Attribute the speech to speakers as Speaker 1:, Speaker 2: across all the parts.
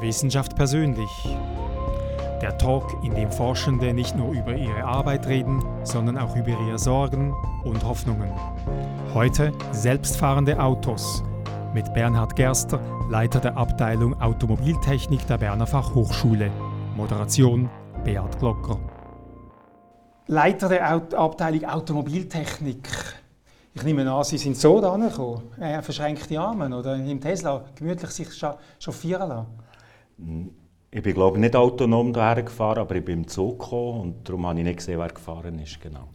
Speaker 1: Wissenschaft persönlich. Der Talk, in dem Forschende nicht nur über ihre Arbeit reden, sondern auch über ihre Sorgen und Hoffnungen. Heute selbstfahrende Autos mit Bernhard Gerster, Leiter der Abteilung Automobiltechnik der Berner Fachhochschule. Moderation Beat Glocker.
Speaker 2: Leiter der Abteilung Automobiltechnik. Ich nehme an, Sie sind so da gekommen, äh, verschränkte Arme oder im Tesla gemütlich sich chauffieren lassen?
Speaker 3: Ich bin glaube nicht autonom hierher gefahren, aber ich bin im Zug gekommen und darum habe ich nicht gesehen, wer gefahren ist. Genau.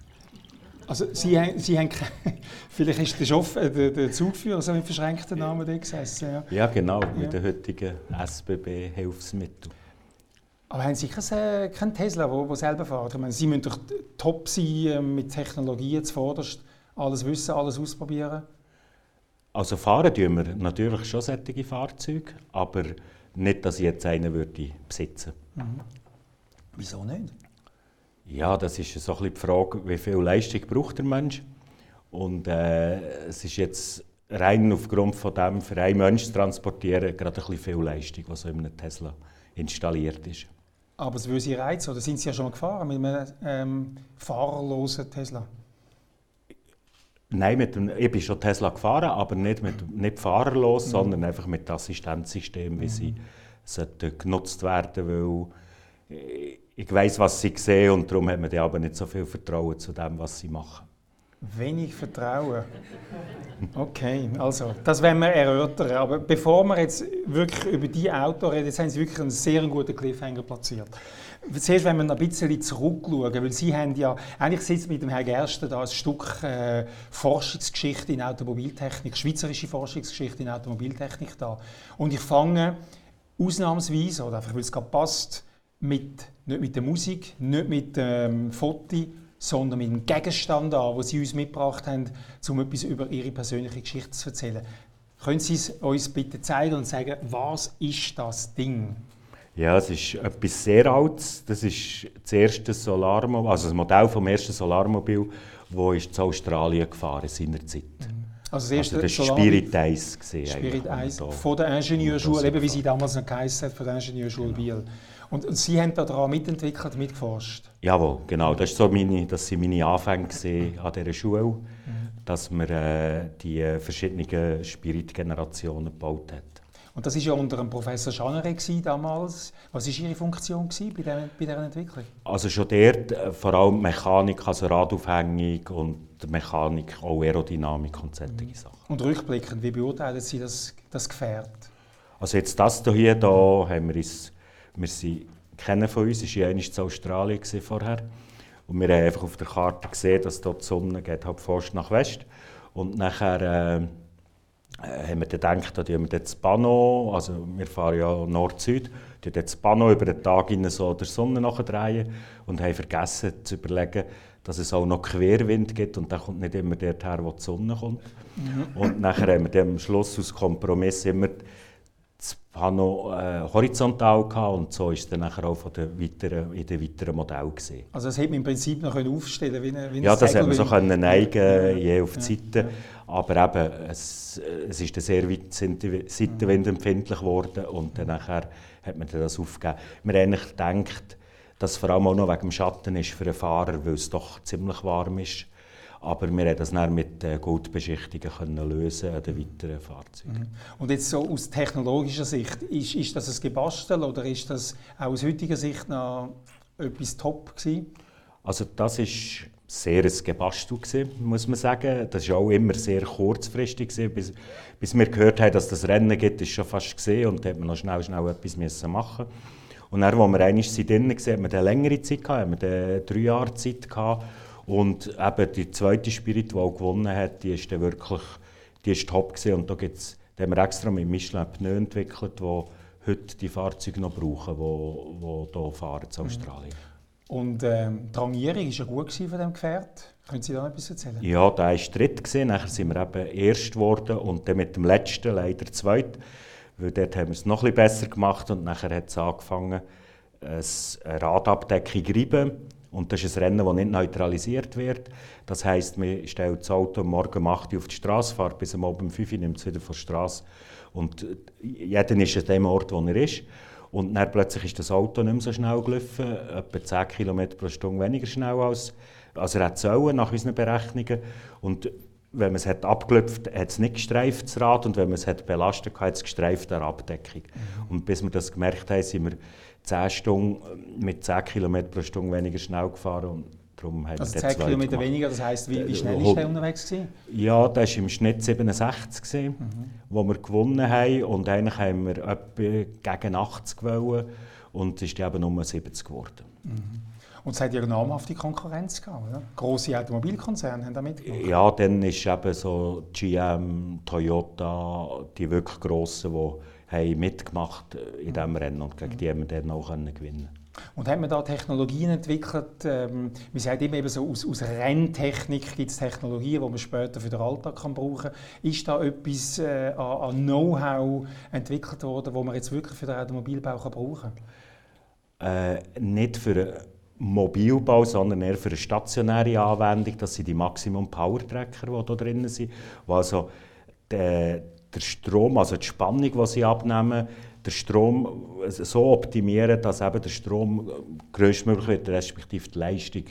Speaker 2: Also Sie, Sie haben, vielleicht ist der, Chauffeur, äh, der, der Zugführer so mit verschränkten Namen da gesessen.
Speaker 3: Ja, ja genau, ja. mit den heutigen SBB-Hilfsmitteln.
Speaker 2: Aber haben Sie keinen, keinen Tesla, der selber fährt? Ich meine, Sie müssen doch top sein äh, mit Technologien zuvorderst alles wissen, alles ausprobieren?
Speaker 3: Also fahren tun wir natürlich schon solche Fahrzeuge, aber nicht, dass ich jetzt einen würde besitzen würde. Mhm.
Speaker 2: Wieso nicht?
Speaker 3: Ja, das ist so ein bisschen die Frage, wie viel Leistung braucht der Mensch. Und äh, es ist jetzt rein aufgrund von dem, für einen Menschen zu transportieren, gerade ein bisschen viel Leistung, was so in einem Tesla installiert ist.
Speaker 2: Aber es würde Sie reizen, oder sind Sie ja schon mal gefahren mit einem ähm, fahrerlosen Tesla?
Speaker 3: Nein, mit dem, ich bin schon Tesla gefahren, aber nicht, mit, nicht fahrerlos, mhm. sondern einfach mit Assistenzsystem, wie mhm. sie sollten genutzt werden, weil ich weiß, was sie sehen und darum hat man aber nicht so viel Vertrauen zu dem, was sie machen.
Speaker 2: Wenig Vertrauen. Okay, also das werden wir erörtern. Aber bevor wir jetzt wirklich über die Auto reden, jetzt haben Sie wirklich einen sehr guten Cliffhanger platziert. Zuerst, wenn wir noch ein bisschen zurückschauen, weil Sie haben ja, eigentlich sitzt mit dem Herrn Gersten da ein Stück äh, Forschungsgeschichte in Automobiltechnik, schweizerische Forschungsgeschichte in Automobiltechnik da. Und ich fange ausnahmsweise, oder einfach weil es gerade passt, mit, nicht mit der Musik, nicht mit dem ähm, Foto, sondern mit dem Gegenstand an, den Sie uns mitgebracht haben, um etwas über Ihre persönliche Geschichte zu erzählen. Können Sie es uns bitte zeigen und sagen, was ist das Ding?
Speaker 3: Ja, es ist etwas sehr Altes. Das ist das erste Solarmobil, also das Modell vom ersten Solarmobil, das zu Australien gefahren seinerzeit. Mhm.
Speaker 2: Also das erste
Speaker 3: also das war Spirit 1. Gewesen,
Speaker 2: Spirit 1 von der Ingenieurschule, eben wie sie damals noch geheißen hat, von der Ingenieurschule genau. Biel. Und, und Sie haben daran mitentwickelt, mitgeforscht?
Speaker 3: Jawohl, genau. Das, ist so meine, das waren meine Anfänge an dieser Schule, mhm. dass man äh, die verschiedenen Spirit-Generationen gebaut hat.
Speaker 2: Und das war ja unter dem Professor Schanere damals. Was war Ihre Funktion bei, der, bei dieser Entwicklung?
Speaker 3: Also schon dort äh, vor allem Mechanik, also Radaufhängung und Mechanik, auch Aerodynamik und solche mhm. Sachen.
Speaker 2: Und rückblickend, wie beurteilen Sie das, das Gefährt?
Speaker 3: Also jetzt das hier, da haben wir uns, wir sind, kennen von uns, war ja in Australien vorher. Und wir haben einfach auf der Karte gesehen, dass dort die Sonne geht halt fast nach West. Und nachher... Äh, haben wir dann gedacht, da wir das Pano, also wir fahren ja Nord-Süd, das Pano über den Tag in so der Sonne nachdrehen und haben vergessen zu überlegen, dass es auch noch Querwind gibt und der kommt nicht immer dorthin, wo die Sonne kommt. Mhm. Und nachher haben wir am Schluss aus Kompromiss immer das Pano äh, horizontal gehabt und so ist es dann nachher auch von den weiteren, in den weiteren Modellen gesehen.
Speaker 2: Also das hätte man im Prinzip noch aufstellen können, wie,
Speaker 3: wie Ja, das hätte man so können neigen, je auf die Seite. Ja. Aber eben, es, es ist sehr weit seitenwindempfindlich geworden und dann nachher hat man das aufgegeben. Man eigentlich gedacht, dass es vor allem auch noch wegen dem Schatten ist für den Fahrer, weil es doch ziemlich warm ist. Aber wir konnten das dann mit äh, Goldbeschichtungen lösen an den weiteren Fahrzeugen. Mhm.
Speaker 2: Und jetzt so aus technologischer Sicht, ist, ist das ein Gebastel oder ist das auch aus heutiger Sicht noch etwas top gewesen?
Speaker 3: Also das ist sehr ein Gebastel gewesen, muss man sagen. Das war auch immer sehr kurzfristig gewesen, bis, bis wir gehört haben, dass das Rennen gibt, ist schon fast gesehen und da hat man noch schnell, schnell etwas müssen machen. Und dann, als wir einmal drinnen waren, haben wir eine längere Zeit gehabt, haben wir drei Jahre Zeit gehabt und eben die zweite Spirit, die auch gewonnen hat, die ist dann wirklich die ist top gewesen. Und da, gibt's, da haben wir extra mit Michelin Pneu entwickelt, die heute die Fahrzeuge noch brauchen, die, die hier fahren in Australien.
Speaker 2: Und ähm, die Rangierung war ja gut von diesem Gefährt. Können Sie da noch etwas erzählen?
Speaker 3: Ja, da war dritt. Gewesen. Nachher sind wir eben erst geworden und dann mit dem letzten leider zweit. Weil dort haben wir es noch ein bisschen besser gemacht und nachher hat es angefangen, eine Radabdeckung reiben und das ist ein Rennen, das nicht neutralisiert wird. Das heisst, man stellt das Auto morgen um 8 Uhr auf die Straße, fährt bis am Abend um 5 Uhr nimmt es wieder von der Straße. Und jeder ist an dem Ort, wo er ist. Und dann plötzlich ist das Auto nicht mehr so schnell gelaufen, etwa 10 km pro Stunde weniger schnell als, als er hätte nach unseren Berechnungen. Und wenn man es hat abgelöpft hat es nicht gestreift, das Rad, und wenn man es hat belastet hat es gestreift, der Abdeckung. Mhm. Und bis wir das gemerkt haben, sind wir 10 Stunden mit 10 km pro Stunde weniger schnell gefahren. Und darum
Speaker 2: also 10 km weniger, das heisst, wie, wie äh, schnell war der unterwegs? Gewesen?
Speaker 3: Ja, das war im Schnitt 67, gewesen, mhm. wo wir gewonnen haben. Und eigentlich haben wir etwa gegen 80 gewollt. Und es ist eben nur 70 geworden.
Speaker 2: Mhm. Und es hat ja eine namhafte Konkurrenz gehabt, oder? Grosse Automobilkonzerne haben da mitgemacht.
Speaker 3: Ja, dann ist eben so GM, Toyota, die wirklich grossen, die haben mitgemacht in diesem Rennen und gegen die haben wir dann auch gewinnen
Speaker 2: und hat man da Technologien entwickelt? Ähm, wir sagen immer eben so, aus, aus Renntechnik gibt es Technologien, die man später für den Alltag kann brauchen kann. Ist da etwas äh, an, an Know-how entwickelt worden, das man jetzt wirklich für den Automobilbau kann brauchen
Speaker 3: kann? Äh, nicht für Mobilbau, sondern eher für eine stationäre Anwendung. Das sind die Maximum Power Tracker, die hier drin sind. Wo also der, der Strom, also die Spannung, die sie abnehmen, den Strom so optimieren, dass eben der Strom größtmöglich wird, respektive die Leistung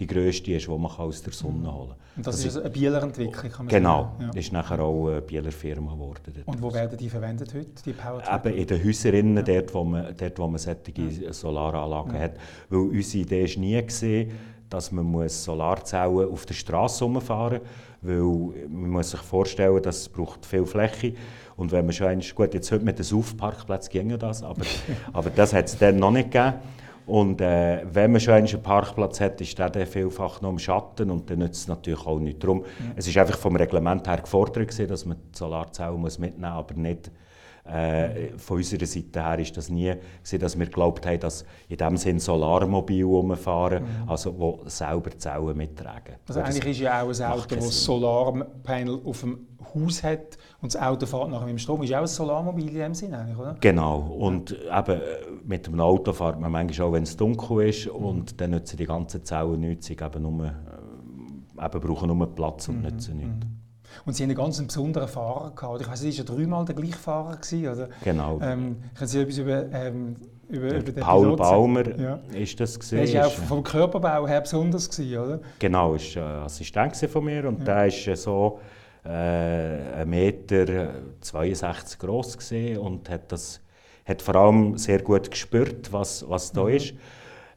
Speaker 3: die grösste ist, die man aus der Sonne holen kann.
Speaker 2: Und das, das ist eine Bieler Entwicklung,
Speaker 3: kann man Genau, sagen. ja. ist nachher auch eine Bieler Firma geworden.
Speaker 2: Und wo werden die verwendet heute, die Power
Speaker 3: Eben in den Häusern, ja. dort, wo man, dort, wo man solche ja. Solaranlagen ja. hat. Weil unsere Idee war nie, gewesen, dass man Solarzellen auf der Straße herumfahren muss, weil man muss sich vorstellen, dass es braucht viel Fläche und wenn man schon einmal, gut, jetzt heute mit dem Saufparkplatz ginge das, aber, aber das hat es dann noch nicht gegeben. Und äh, wenn man schon einen Parkplatz hat, ist der dann vielfach noch im Schatten und dann nützt es natürlich auch nicht. Darum, mhm. Es ist einfach vom Reglement her gefordert, gewesen, dass man die Solarzellen muss mitnehmen muss, aber nicht äh, von unserer Seite her ist das nie gewesen, dass wir geglaubt haben, dass in dem Sinn Solarmobil rumfahren, mhm. also wo selber Zellen mittragen.
Speaker 2: Also eigentlich ist ja auch ein Auto, das Solarpanel auf dem Haus hat und das Auto fährt nachher mit dem Strom. Ist auch ein Solarmobil in dem Sinne eigentlich, oder?
Speaker 3: Genau. Und eben mit dem Auto fährt man manchmal auch, wenn es dunkel ist mhm. und dann nutzen die ganzen Zellen nichts, sie eben nur, äh, eben brauchen nur Platz und mhm. nutzen nichts. Mhm.
Speaker 2: Und Sie haben einen ganz besonderen Fahrer gehabt. Ich weiß, es war ja dreimal der gleiche Fahrer. Gewesen, oder?
Speaker 3: Genau.
Speaker 2: Ähm, können Sie etwas über, ähm, über, über
Speaker 3: den Paul Pilot Baumer ja. ist das
Speaker 2: gesehen. Er war auch vom Körperbau her besonders gewesen, oder?
Speaker 3: Genau, er war Assistent von mir und ja. der ist so äh, 1,62 Meter 62 groß gesehen und hat das hat vor allem sehr gut gespürt, was, was da mhm. ist.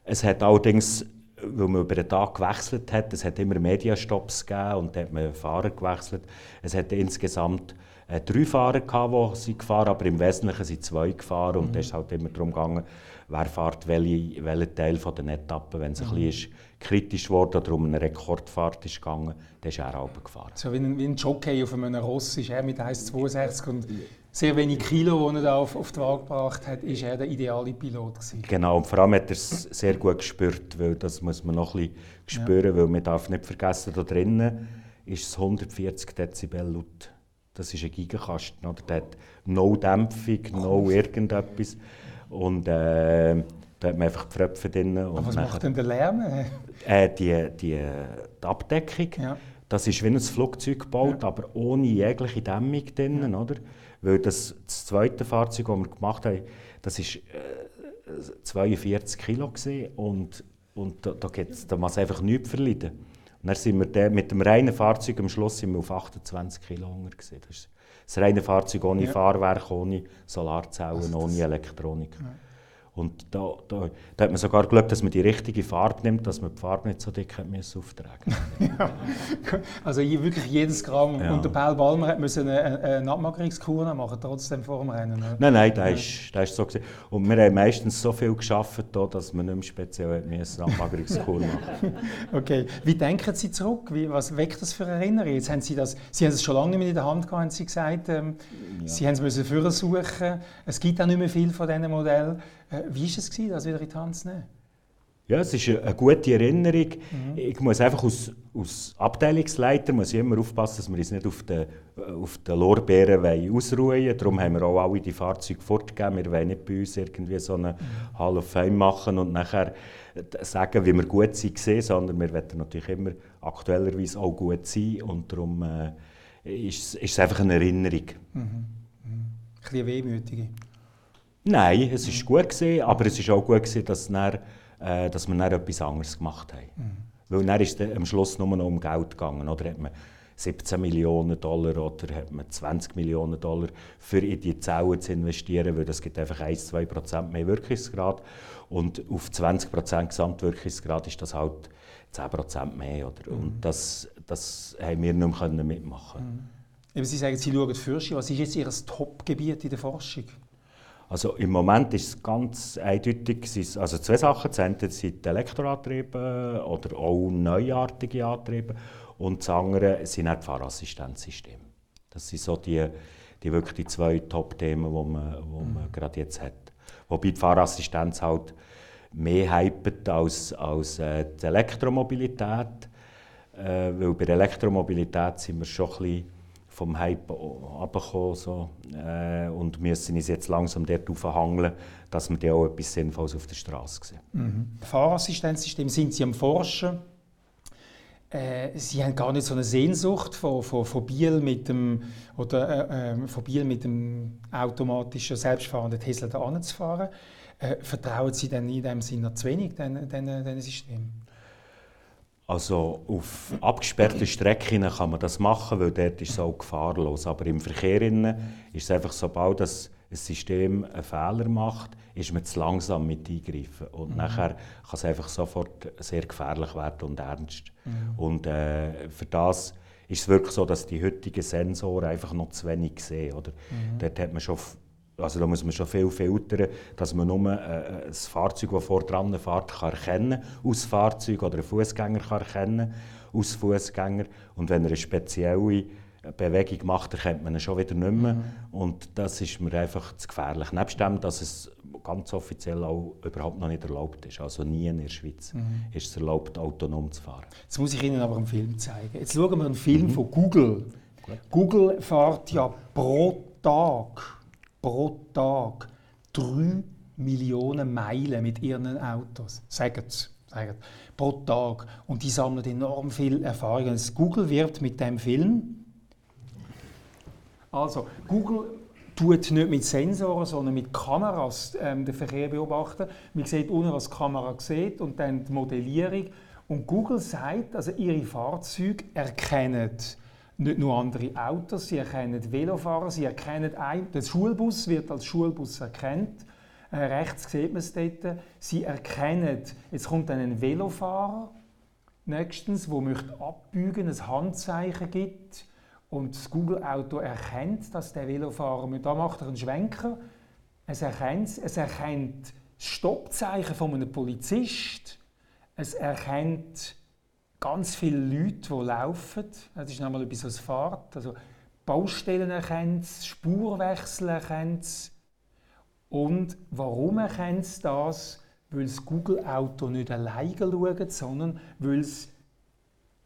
Speaker 3: Es hat allerdings weil man über den Tag gewechselt hat. Es hat immer Mediastops gegeben und da hat man Fahrer gewechselt. Es hat insgesamt äh, drei Fahrer gehabt, die sie gefahren aber im Wesentlichen sind zwei gefahren und mhm. es ist halt immer darum gegangen, wer fährt welche, welchen Teil von der Etappe. Wenn es mhm. ein bisschen kritisch wurde oder um eine Rekordfahrt ist gegangen, dann ist er auch gefahren.
Speaker 2: So wie ein, wie ein Jockey auf einem Ross ist er mit 1,62 und sehr wenig Kilo, die er da auf, auf die Waage gebracht hat, ist er der ideale Pilot gewesen.
Speaker 3: Genau, und vor allem hat er es sehr gut gespürt, weil das muss man noch ein bisschen spüren, ja. weil man darf nicht vergessen, da drinnen ist es 140 Dezibel laut. Das ist ein Gigankasten, oder? Der hat no Dämpfung, no irgendetwas. Und äh, da hat man einfach die Fröpfe drin.
Speaker 2: Und was macht denn der Lärm?
Speaker 3: Äh, die, die, die Abdeckung. Ja. Das ist wie ein Flugzeug gebaut, ja. aber ohne jegliche Dämmung drin, oder? Weil das, das zweite Fahrzeug, das wir gemacht haben, das war äh, 42 Kilo gewesen und, und da, da, da muss einfach nichts verleiden. Und dann sind wir der, mit dem reinen Fahrzeug am Schluss sind wir auf 28 Kilo Hunger Das ist das reine Fahrzeug ohne ja. Fahrwerk, ohne Solarzellen, also ohne Elektronik. Ja. Und da, da, da, hat man sogar geglaubt, dass man die richtige Farbe nimmt, dass man die Farbe nicht so dick hat müssen auftragen
Speaker 2: ja. Also wirklich jedes Gramm. Ja. Und der Paul Balmer hat müssen eine, eine Abmagerungskur machen, trotzdem vor dem Rennen. Oder?
Speaker 3: Nein, nein, das ist, das ist so. Gewesen. Und wir haben meistens so viel geschafft, dass wir nicht mehr speziell eine Abmagerungskur machen
Speaker 2: Okay. Wie denken Sie zurück? Wie, was weckt das für Erinnerungen? Jetzt haben Sie, das, Sie haben es schon lange nicht mehr in der Hand gehabt, haben Sie gesagt. Ähm, ja. Sie haben es müssen suchen. Es gibt auch nicht mehr viel von diesen Modellen. Äh, wie war es, das wieder in die Hand zu nehmen?
Speaker 3: Ja, es ist eine gute Erinnerung. Mhm. Ich muss einfach als, als Abteilungsleiter muss ich immer aufpassen, dass wir uns nicht auf den, auf den Lorbeeren ausruhen wollen. Darum haben wir auch alle die Fahrzeuge fortgegeben. Wir wollen nicht bei uns irgendwie so eine mhm. Hall of Fame machen und nachher sagen, wie wir gut sind, sondern wir wollen natürlich immer aktuellerweise auch gut sein. Und darum äh, ist, ist es einfach eine Erinnerung. Mhm.
Speaker 2: Mhm. Ein bisschen wehmütige.
Speaker 3: Nein, es war gut, gewesen, aber es war auch gut, gewesen, dass, dann, äh, dass wir dann etwas anderes gemacht haben. Mhm. Weil dann ist es am Schluss nur noch um Geld gegangen. Oder hat man 17 Millionen Dollar oder hat man 20 Millionen Dollar für in die Zellen zu investieren, weil das gibt einfach 1-2 Prozent mehr Wirkungsgrad. Und auf 20 Prozent Gesamtwirkungsgrad ist das halt 10 Prozent mehr. Oder? Mhm. Und das, das haben wir nicht mehr mitmachen
Speaker 2: mhm. Sie sagen, Sie schauen Fürsche. Was ist jetzt Ihr Top-Gebiet in der Forschung?
Speaker 3: Also im Moment ist es ganz eindeutig, also zwei Sachen. Das eine sind Elektroantriebe oder auch neuartige Antriebe und das andere sind auch die Fahrassistenzsysteme. Das sind so die, die wirklich die zwei Top-Themen, die man, wo man mhm. gerade jetzt hat. Wobei die Fahrassistenz halt mehr hypet als, als äh, die Elektromobilität. Äh, weil bei der Elektromobilität sind wir schon ein bisschen vom Hype abgekommen so, äh, und müssen uns jetzt langsam dort aufhangeln, dass wir auch etwas Sinnvolles auf der Straße sehen.
Speaker 2: Mhm. Fahrassistenzsystem sind Sie am Forschen? Äh, Sie haben gar nicht so eine Sehnsucht von, von, von Biel mit dem oder äh, ähm, von Biel mit dem automatischen selbstfahrenden Tesla da anzufahren. Äh, vertrauen Sie denn in dem Sinne zu wenig diesen System?
Speaker 3: Also auf abgesperrten Strecken kann man das machen, weil dort ist es auch gefahrlos. Aber im Verkehr ist es einfach, sobald das ein System einen Fehler macht, ist man zu langsam mit eingreifen. Und mhm. nachher kann es einfach sofort sehr gefährlich werden und ernst. Mhm. Und äh, für das ist es wirklich so, dass die heutigen Sensoren einfach noch zu wenig sehen. Oder? Mhm. Dort hat man schon also da muss man schon viel filtern, dass man nur äh, ein Fahrzeug, das vor dran fährt, kann erkennen aus Fahrzeug oder einen Fußgänger kann erkennen aus Fußgänger. Und wenn er eine spezielle Bewegung macht, erkennt man ihn schon wieder nicht mehr. Mhm. Und das ist mir einfach zu gefährlich. Nebst dem, dass es ganz offiziell auch überhaupt noch nicht erlaubt ist. Also nie in der Schweiz mhm. ist es erlaubt, autonom zu fahren.
Speaker 2: Jetzt muss ich Ihnen aber einen Film zeigen. Jetzt schauen wir einen Film mhm. von Google. Gut. Google fährt ja pro Tag pro Tag drei Millionen Meilen mit ihren Autos. Sagen sie. Pro Tag. Und die sammeln enorm viel Erfahrung. Also Google wird mit dem Film. Also, Google tut nicht mit Sensoren, sondern mit Kameras ähm, den Verkehr beobachten. Man sieht unten, was die Kamera sieht und dann die Modellierung. Und Google sagt, also ihre Fahrzeuge erkennen nicht nur andere Autos, sie erkennen Velofahrer, sie erkennen ein, der Schulbus wird als Schulbus erkannt. Äh, rechts sieht man es dort. Sie erkennen, jetzt kommt dann ein Velofahrer, nächstens, wo möchte abbügen, ein Handzeichen gibt und das Google-Auto erkennt, dass der Velofahrer, da macht er einen Schwenker, es erkennt, es erkennt das Stoppzeichen von einem Polizist, es erkennt ganz viele Leute, die laufen. Das ist nochmal etwas als Fahrt. Also Baustellen erkennt Spurwechsel erkennt. Und warum erkennt das? Weil das Google-Auto nicht alleine schaut, sondern weil es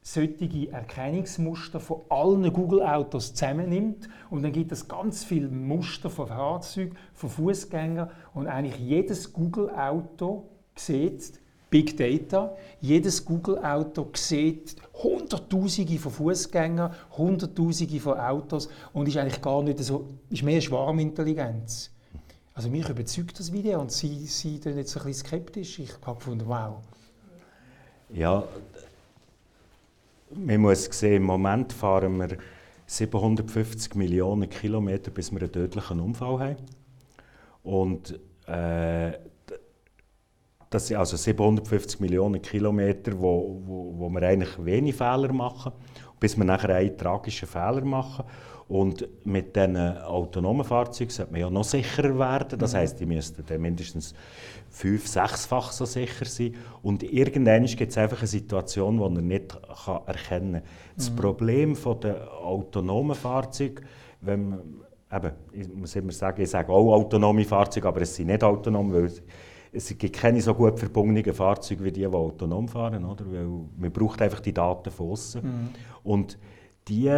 Speaker 2: solche Erkennungsmuster von allen Google-Autos zusammennimmt und dann gibt es ganz viele Muster von Fahrzeugen, von Fußgängern und eigentlich jedes Google-Auto sieht Big Data. Jedes Google-Auto sieht Hunderttausende von Fußgängern, Hunderttausende von Autos und ist eigentlich gar nicht so, ist mehr Schwarmintelligenz. Also mich überzeugt das Video und Sie sind jetzt ein bisschen skeptisch. Ich habe gefunden, wow.
Speaker 3: Ja, man muss sehen, im Moment fahren wir 750 Millionen Kilometer, bis wir einen tödlichen Unfall haben. Und äh, das sind also 750 Millionen Kilometer, wo, wo, wo wir eigentlich wenig Fehler machen, bis wir nachher einen tragischen Fehler machen. Und mit diesen autonomen Fahrzeugen sollte man ja noch sicherer werden. Das mhm. heisst, die müssten dann mindestens fünf-, sechsfach so sicher sein. Und irgendwann gibt es einfach eine Situation, die man nicht kann erkennen kann. Das mhm. Problem der autonomen Fahrzeuge, wenn man, eben, ich muss immer sagen, ich sage auch autonome Fahrzeuge, aber es sind nicht autonom, weil es gibt keine so gut verbundenen Fahrzeuge wie die, die autonom fahren, oder? Weil man braucht einfach die Daten von außen. Mhm. Und die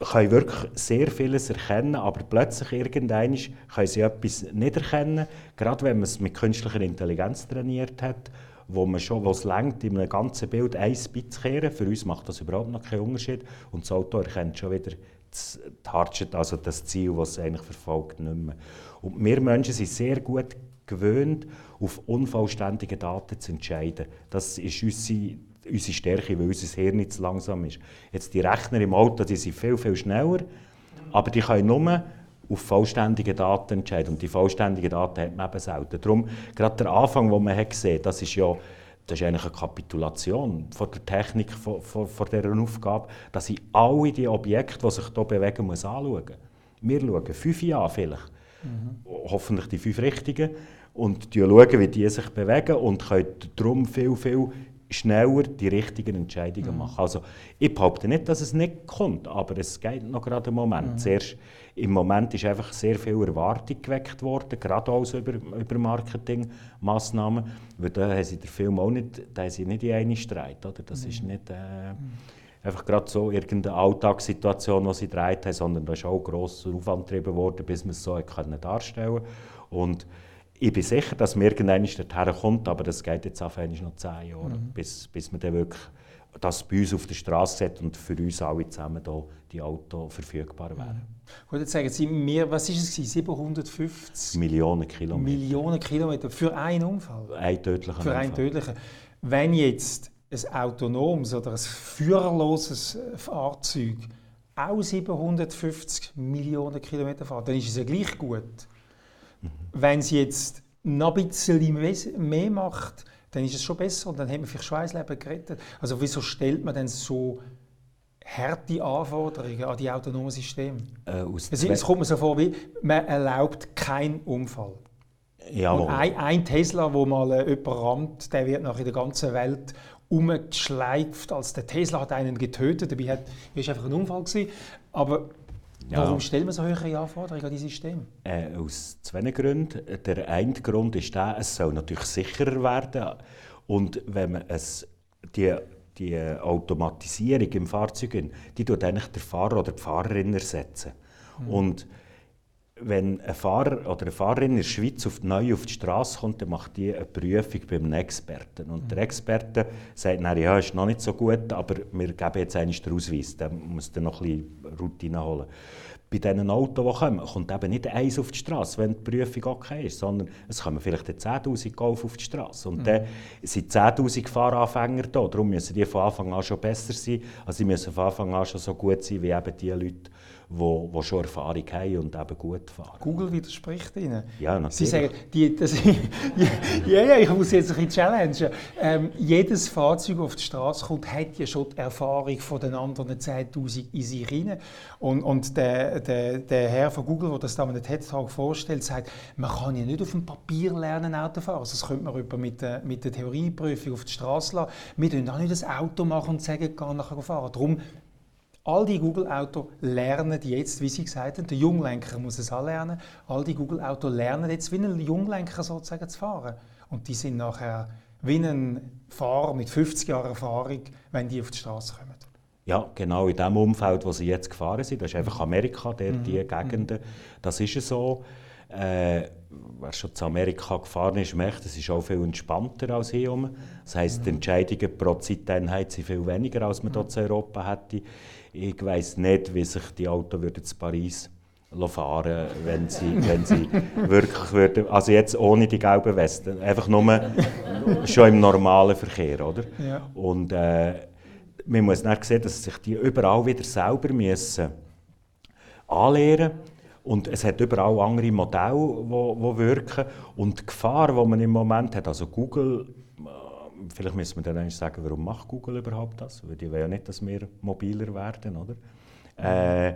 Speaker 3: können wirklich sehr vieles erkennen, aber plötzlich irgendwann können sie etwas nicht erkennen, gerade wenn man es mit künstlicher Intelligenz trainiert hat, wo man schon, wo es längt, in einem ganzen Bild ein zu kehren. Für uns macht das überhaupt noch keinen Unterschied und das Auto erkennt schon wieder das Target, also das Ziel, das es eigentlich verfolgt, nicht mehr. Und wir Menschen sind sehr gut gewöhnt, auf unvollständige Daten zu entscheiden. Das ist unsere, unsere Stärke, weil unser Hirn nicht zu langsam ist. Jetzt die Rechner im Auto, die sind viel, viel schneller, aber die können nur auf vollständige Daten entscheiden. Und die vollständigen Daten hat man eben selten. Darum, gerade der Anfang, den man hat gesehen das ist ja das ist eigentlich eine Kapitulation von der Technik, von, von, von dieser Aufgabe, dass ich alle die Objekte, die sich hier bewegen, muss anschauen muss. Wir schauen fünf Jahre vielleicht, mhm. hoffentlich die fünf richtigen, und schauen, wie die sich bewegen und können darum viel, viel schneller die richtigen Entscheidungen mhm. machen. Also ich behaupte nicht, dass es nicht kommt, aber es geht noch gerade einen Moment. Mhm. Zuerst, Im Moment ist einfach sehr viel Erwartung geweckt worden, gerade auch über, über Marketingmaßnahmen, weil da haben sie den Film auch nicht, da haben sie nicht in einen Streit, oder? Das mhm. ist nicht äh, mhm. einfach gerade so irgendeine Alltagssituation, die sie gedreht haben, sondern da ist auch grosser Aufwand getrieben worden, bis man es so können darstellen konnte. Ich bin sicher, dass man irgendwann dorthin kommt, aber das geht jetzt auf noch zehn Jahre, mhm. bis, bis man dann wirklich das bei uns auf der Straße hat und für uns alle zusammen da die Autos verfügbar wären.
Speaker 2: Gut, jetzt sagen Sie mir, was ist es 750
Speaker 3: Millionen Kilometer.
Speaker 2: Millionen Kilometer für einen Unfall?
Speaker 3: Ein tödlicher
Speaker 2: Für einen tödlichen. Wenn jetzt ein autonomes oder ein führerloses Fahrzeug auch 750 Millionen Kilometer fährt, dann ist es ja gleich gut. Mhm. Wenn es jetzt noch ein bisschen mehr macht, dann ist es schon besser und dann haben wir vielleicht schon ein Leben gerettet. Also wieso stellt man denn so harte Anforderungen an die autonomen Systeme? Äh, es, es kommt mir so vor, wie man erlaubt keinen Unfall.
Speaker 3: Jawohl.
Speaker 2: ein, ein Tesla, wo mal äh, jemand rammt, der wird nach in der ganzen Welt umgeschleift, als der Tesla hat einen getötet. Dabei war es einfach ein Unfall gewesen. Aber ja. Warum stellt man so höhere Anforderungen an dieses System?
Speaker 3: Äh, aus zwei Gründen. Der eine Grund ist der, es soll natürlich sicherer werden. Und wenn man es, die, die Automatisierung im Fahrzeug, die tut eigentlich der Fahrer oder die Fahrerin ersetzen. Mhm. Und wenn ein Fahrer oder eine Fahrerin in der Schweiz auf, neu auf die Straße kommt, dann macht die eine Prüfung beim Experten. Und der Experte sagt dann, ja, ist noch nicht so gut, aber wir geben jetzt eigentlich den Ausweis, dann muss dann noch ein bisschen Routine holen. Bei diesen Autos, die kommen, kommt eben nicht eins auf die Straße, wenn die Prüfung okay ist, sondern es kommen vielleicht 10'000 Golf auf die Straße. Und mhm. dann sind 10'000 Fahranfänger da, darum müssen die von Anfang an schon besser sein, also sie müssen von Anfang an schon so gut sein, wie eben die Leute, die, die schon Erfahrung haben und eben gut fahren.
Speaker 2: Google widerspricht Ihnen.
Speaker 3: Ja, natürlich.
Speaker 2: Sie sagen, die, das, ja, ja, ich muss jetzt ein bisschen challengen. Ähm, jedes Fahrzeug, das auf die Straße kommt, hat ja schon die Erfahrung von den anderen 10'000 in sich hinein. Und, und der, der, der Herr von Google, der das da TED Talk vorstellt, sagt, man kann ja nicht auf dem Papier lernen, Auto fahren. Also das könnte man mit der, mit der Theorieprüfung auf die Straße lassen. Wir können auch nicht das Auto machen und sagen, geh nachher fahren. Darum All die Google-Autos lernen jetzt, wie Sie gesagt haben, der Junglenker muss es auch lernen, all die Google-Autos lernen jetzt wie ein Junglenker sozusagen zu fahren. Und die sind nachher wie ein Fahrer mit 50 Jahren Erfahrung, wenn die auf die Straße kommen.
Speaker 3: Ja, genau in dem Umfeld, wo sie jetzt gefahren sind. Das ist einfach Amerika, der, mhm. die Gegenden. Das ist so. Äh, wer schon zu Amerika gefahren ist, merkt, es ist auch viel entspannter als hier. Das heisst, die Entscheidungen pro Zeiteinheit sind viel weniger, als man hier in Europa hätte. Ich weiß nicht, wie sich die Autos würden zu Paris fahren wenn sie, wenn sie wirklich würden, also jetzt ohne die gelben Westen, einfach nur schon im normalen Verkehr, oder? Ja. Und äh, man muss dann sehen, dass sich die überall wieder selber müssen anlernen und es hat überall andere Modelle, die wirken und die Gefahr, die man im Moment hat, also Google vielleicht müssen wir dann sagen, warum macht Google überhaupt das? Weil die wollen ja nicht, dass wir mobiler werden, oder? Äh,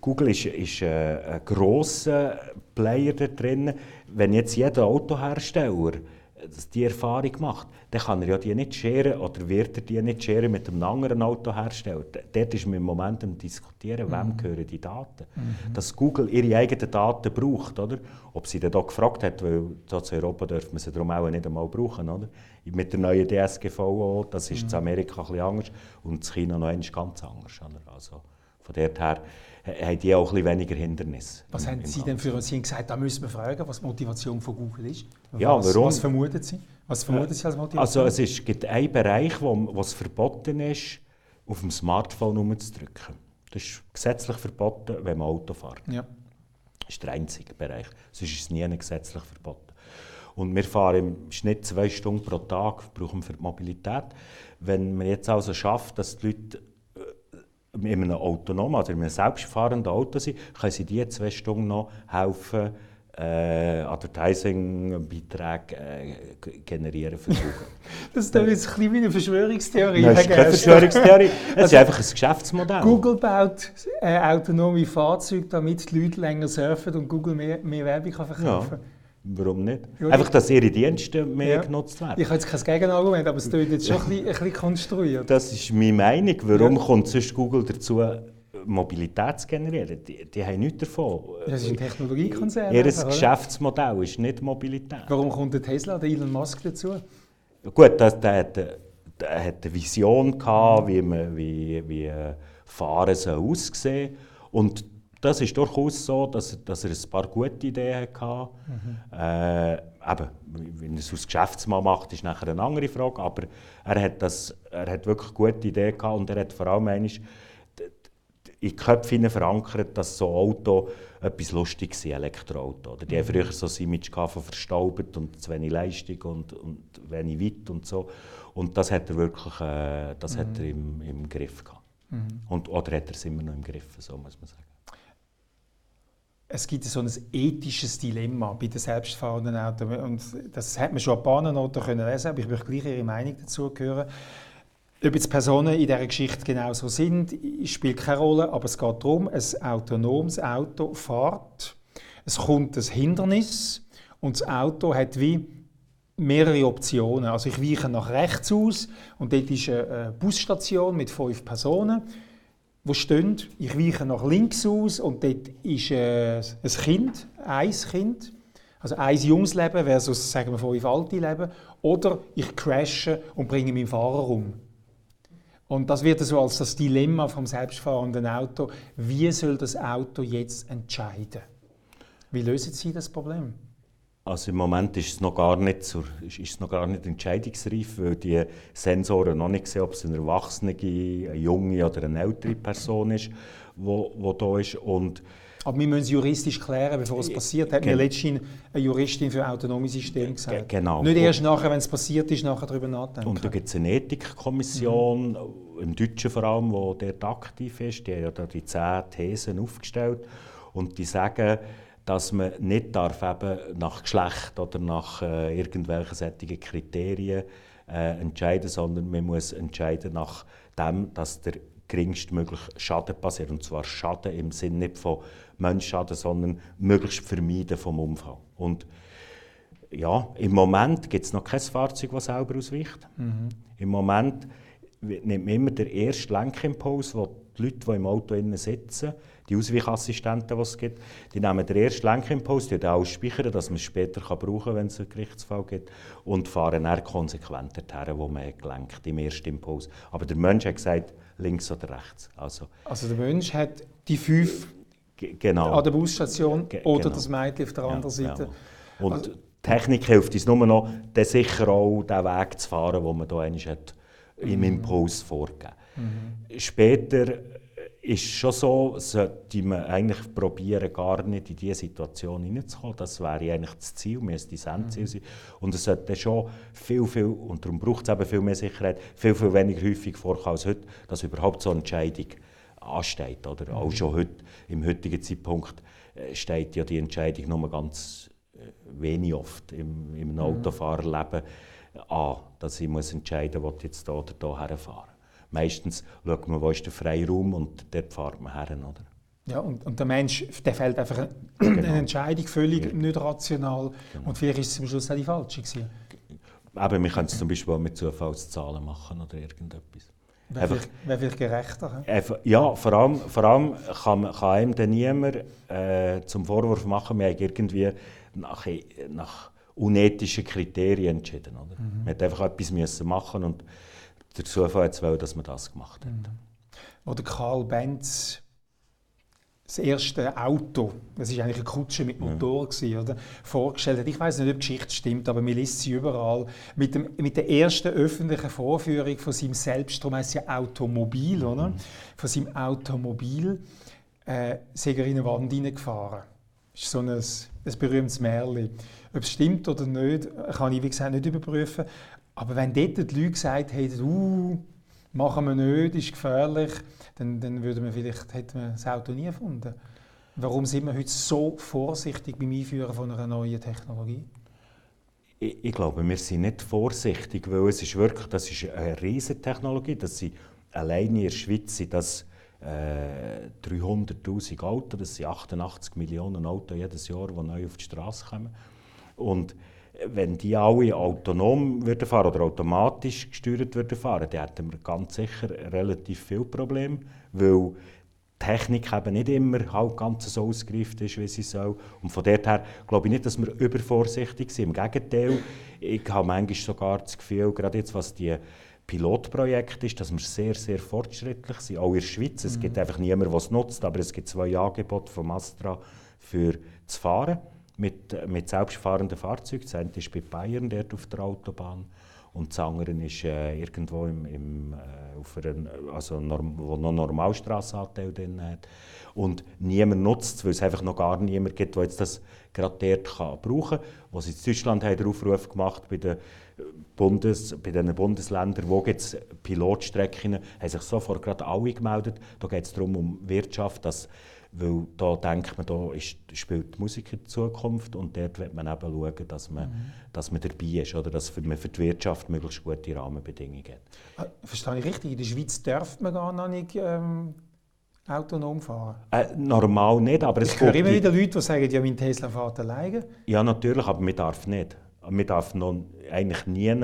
Speaker 3: Google ist, ist äh, ein grosser Player da drin. Wenn jetzt jeder Autohersteller die Erfahrung macht, dann kann er ja die nicht scheren oder wird er die nicht scheren mit einem anderen Autohersteller. Dort ist man im Moment am diskutieren, wem mhm. gehören die Daten. Mhm. Dass Google ihre eigenen Daten braucht, oder? Ob sie dann da gefragt hat, weil in Europa dürfen wir sie darum auch nicht einmal brauchen, oder? Mit der neuen DSGVO, das ist mhm. in Amerika ein bisschen anders und in China noch ganz anders. Oder? Also von dort her haben die auch ein bisschen weniger Hindernisse.
Speaker 2: Was haben Sie denn für Sie haben gesagt, da müssen wir fragen, was die Motivation von Google ist?
Speaker 3: Ja,
Speaker 2: was,
Speaker 3: warum?
Speaker 2: Was vermuten Sie? Was vermuten Sie als Motivation?
Speaker 3: Also es ist, gibt einen Bereich, wo, es verboten ist, auf dem Smartphone umzudrücken. Das ist gesetzlich verboten, wenn man Auto fährt.
Speaker 2: Ja.
Speaker 3: Das ist der einzige Bereich. Sonst ist es nie gesetzlich verboten. Und wir fahren im Schnitt zwei Stunden pro Tag, brauchen wir für die Mobilität. Wenn man jetzt also schafft, dass die Leute äh, in einem autonomen, also in einem selbstfahrenden Auto sind, können sie diese zwei Stunden noch helfen, äh, Advertising-Beiträge äh, generieren Google.
Speaker 2: das ist jetzt ein bisschen wie eine Verschwörungstheorie.
Speaker 3: Nein, das ist keine Verschwörungstheorie, es ist einfach ein Geschäftsmodell.
Speaker 2: Google baut äh, autonome Fahrzeuge, damit die Leute länger surfen und Google mehr, mehr Werbung kann verkaufen kann.
Speaker 3: Ja. Warum nicht? Ja, Einfach, dass ihre Dienste mehr ja. genutzt werden.
Speaker 2: Ich habe jetzt kein Gegenargument, aber es klingt jetzt schon ein bisschen, ein bisschen konstruiert.
Speaker 3: Das ist meine Meinung. Warum ja. kommt sonst Google dazu, Mobilität zu generieren? Die, die haben nichts davon.
Speaker 2: Das ist ein Technologiekonzern.
Speaker 3: Ihr Geschäftsmodell ist nicht Mobilität.
Speaker 2: Warum kommt der Tesla, der Elon Musk, dazu?
Speaker 3: Gut, das, der, hat, der hat eine Vision gehabt, wie, man, wie, wie äh, Fahren soll aussehen und das ist durchaus so, dass, dass er ein paar gute Ideen hatte. Mhm. Äh, eben, wenn er es aus Geschäftsmann macht, ist nachher eine andere Frage. Aber er hat, das, er hat wirklich gute Ideen gehabt und er hat vor allem einmal in die Köpfe verankert, dass so Auto etwas Lustiges sind, Elektroauto. Oder die mhm. haben früher so ein Image von verstaubt und zu wenig Leistung und, und wenig weit und so. Und das hat er wirklich äh, das mhm. hat er im, im Griff gehabt. Mhm. Und, oder hat er es immer noch im Griff, so muss man sagen
Speaker 2: es gibt so ein ethisches Dilemma bei den selbstfahrenden Autos. Und das hat man schon an Bahnenorten können lesen, aber ich möchte gleich Ihre Meinung dazu hören. Ob jetzt Personen in dieser Geschichte genauso sind, spielt keine Rolle, aber es geht darum, ein autonomes Auto fährt, es kommt ein Hindernis und das Auto hat wie mehrere Optionen. Also ich weiche nach rechts aus und dort ist eine Busstation mit fünf Personen wo stehen, ich weiche nach links aus und dort ist äh, ein Kind, ein Kind, also ein junges Leben versus, sagen wir, fünf alte Leben, oder ich crashe und bringe meinen Fahrer um. Und das wird so als das Dilemma vom selbstfahrenden Auto. Wie soll das Auto jetzt entscheiden? Wie lösen Sie das Problem?
Speaker 3: Also im Moment ist es noch gar nicht, zur, ist es noch gar nicht entscheidungsreif, weil die Sensoren noch nicht sehen, ob es eine erwachsene, eine junge oder eine ältere Person ist, die da ist. Und
Speaker 2: aber wir müssen es juristisch klären, bevor es passiert. Hat mir letztens eine Juristin für autonome Systeme gesagt.
Speaker 3: Genau.
Speaker 2: Nicht erst nachher, wenn es passiert ist, nachher darüber nachdenken.
Speaker 3: Und da gibt es eine Ethikkommission, mhm. im Deutschen vor allem, die dort aktiv ist. Die haben ja da die zehn Thesen aufgestellt. Und die sagen, dass man nicht darf eben nach Geschlecht oder nach äh, irgendwelchen solchen Kriterien äh, entscheiden, sondern man muss entscheiden nach dem, dass der geringstmögliche Schaden passiert. Und zwar Schaden im Sinne nicht von Menschschaden, sondern möglichst vermeiden vom Unfall. Und ja, im Moment gibt es noch kein Fahrzeug, das selber ausweicht. Mhm. Im Moment nimmt man immer den ersten Lenkimpuls, wo die Leute, die im Auto sitzen, die Ausweichassistenten, die es gibt, die nehmen den ersten Lenkimpuls, die auch speichern, dass man es später kann brauchen kann, wenn es einen Gerichtsfall gibt, und fahren dann konsequent dorthin, wo man gelenkt im ersten Impuls. Aber der Mensch hat gesagt, links oder rechts. Also,
Speaker 2: also der Mensch hat die fünf
Speaker 3: genau.
Speaker 2: an der Busstation oder genau. das Mädchen auf der anderen ja, Seite.
Speaker 3: Ja. Und also, Technik hilft uns nur noch, den sicher auch den Weg zu fahren, den man hier hat, im mhm. Impuls vorgegeben. Mhm. Später ist schon so, sollte man eigentlich probieren, gar nicht in diese Situation hineinzukommen. Das wäre eigentlich das Ziel, müsste das Endziel mhm. sein. Und es sollte schon viel, viel, und darum braucht es eben viel mehr Sicherheit, viel, viel weniger häufig vorkommen als heute, dass überhaupt so eine Entscheidung ansteht. Oder? Mhm. Auch schon heute, im heutigen Zeitpunkt äh, steht ja die Entscheidung nur ganz äh, wenig oft im, im mhm. Autofahrerleben an, dass ich muss entscheiden muss, ob ich jetzt hier oder hier herfahren meistens schaut man, wo ist der freie Raum und dort fährt man her. Oder?
Speaker 2: Ja, und, und der Mensch, der fällt einfach eine, genau. eine Entscheidung völlig ja. nicht rational genau. und vielleicht ist es am Schluss auch die falsche gewesen.
Speaker 3: Aber wir können es zum Beispiel auch mit Zufallszahlen machen oder irgendetwas.
Speaker 2: Wäre vielleicht, gerechter?
Speaker 3: Einfach, ja, vor allem, vor allem kann, kann einem dann niemand äh, zum Vorwurf machen, wir haben irgendwie nach, nach unethischen Kriterien entschieden. Oder? Mhm. Man hat einfach etwas müssen machen und der Zufall hat es dass man das gemacht hat. Mhm.
Speaker 2: Oder Karl Benz das erste Auto, das ist eigentlich eine Kutsche mit Motor, gewesen, oder? vorgestellt hat. Ich weiß nicht, ob die Geschichte stimmt, aber man liest sie überall. Mit, dem, mit der ersten öffentlichen Vorführung von seinem selbst, darum heisst es ja Automobil, oder? von seinem Automobil, äh, ist er in eine Wand hineingefahren. Das ist so ein, ein berühmtes Märchen. Ob es stimmt oder nicht, kann ich wie gesagt nicht überprüfen. Aber wenn dort die Leute gesagt hätten, uh, machen wir nicht, ist gefährlich, dann, dann würde man vielleicht, hätte man das Auto nie erfunden. Warum sind wir heute so vorsichtig beim Einführen von einer neuen Technologie?
Speaker 3: Ich, ich, glaube, wir sind nicht vorsichtig, weil es ist wirklich, das ist eine riesige Technologie, dass sie alleine in der Schweiz sind das äh, 300'000 Autos, das sind 88 Millionen Autos jedes Jahr, die neu auf die Straße kommen. Und wenn die alle autonom würden fahren oder automatisch gesteuert würden fahren, dann hätten wir ganz sicher relativ viele Probleme, weil die Technik eben nicht immer halt ganz so ausgereift ist, wie sie soll. Und von daher her glaube ich nicht, dass wir übervorsichtig sind. Im Gegenteil, ich habe manchmal sogar das Gefühl, gerade jetzt was die Pilotprojekte ist, dass wir sehr, sehr fortschrittlich sind, auch in der Schweiz. Es mhm. gibt einfach niemanden, der es nutzt, aber es gibt zwei Angebote vom Astra für das Fahren mit, mit selbstfahrenden Fahrzeugen. Das eine ist bei Bayern dort auf der Autobahn und das andere ist äh, irgendwo im, im, äh, auf einer, also norm, wo drin hat. Und niemand nutzt es, weil es einfach noch gar niemand gibt, der das gerade dort kann brauchen kann. Was in Deutschland haben den Aufruf gemacht bei den, Bundes, bei den Bundesländern, wo gibt es Pilotstrecken, haben sich sofort gerade alle gemeldet. Da geht es darum, um Wirtschaft, dass weil da denkt man, da ist, spielt die Musik in die Zukunft und dort wird man eben schauen, dass man, mhm. dass man dabei ist oder dass man für die Wirtschaft möglichst gute Rahmenbedingungen hat.
Speaker 2: Äh, verstehe ich richtig? In der Schweiz darf man gar noch nicht ähm, autonom fahren?
Speaker 3: Äh, normal nicht, aber
Speaker 2: es Ich höre immer wieder Leute, die sagen, ja, mein Tesla fährt alleine.
Speaker 3: Ja, natürlich, aber man darf nicht. Man darf noch eigentlich nie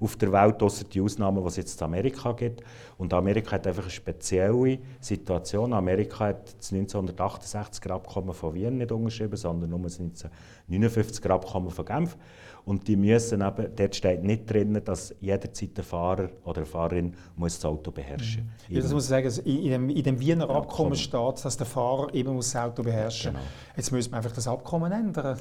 Speaker 3: auf der Welt, außer die Ausnahmen, die es jetzt in Amerika gibt. Und Amerika hat einfach eine spezielle Situation. Amerika hat das 1968er Abkommen von Wien nicht unterschrieben, sondern nur das 1959er Abkommen von Genf. Und die müssen eben, dort steht nicht drin, dass jederzeit der Fahrer oder eine Fahrerin muss das Auto beherrschen muss.
Speaker 2: Mhm. Ja, das muss ich sagen, in dem, in dem Wiener Abkommen steht, dass der Fahrer eben muss das Auto beherrschen muss. Genau. Jetzt müssen wir einfach das Abkommen ändern.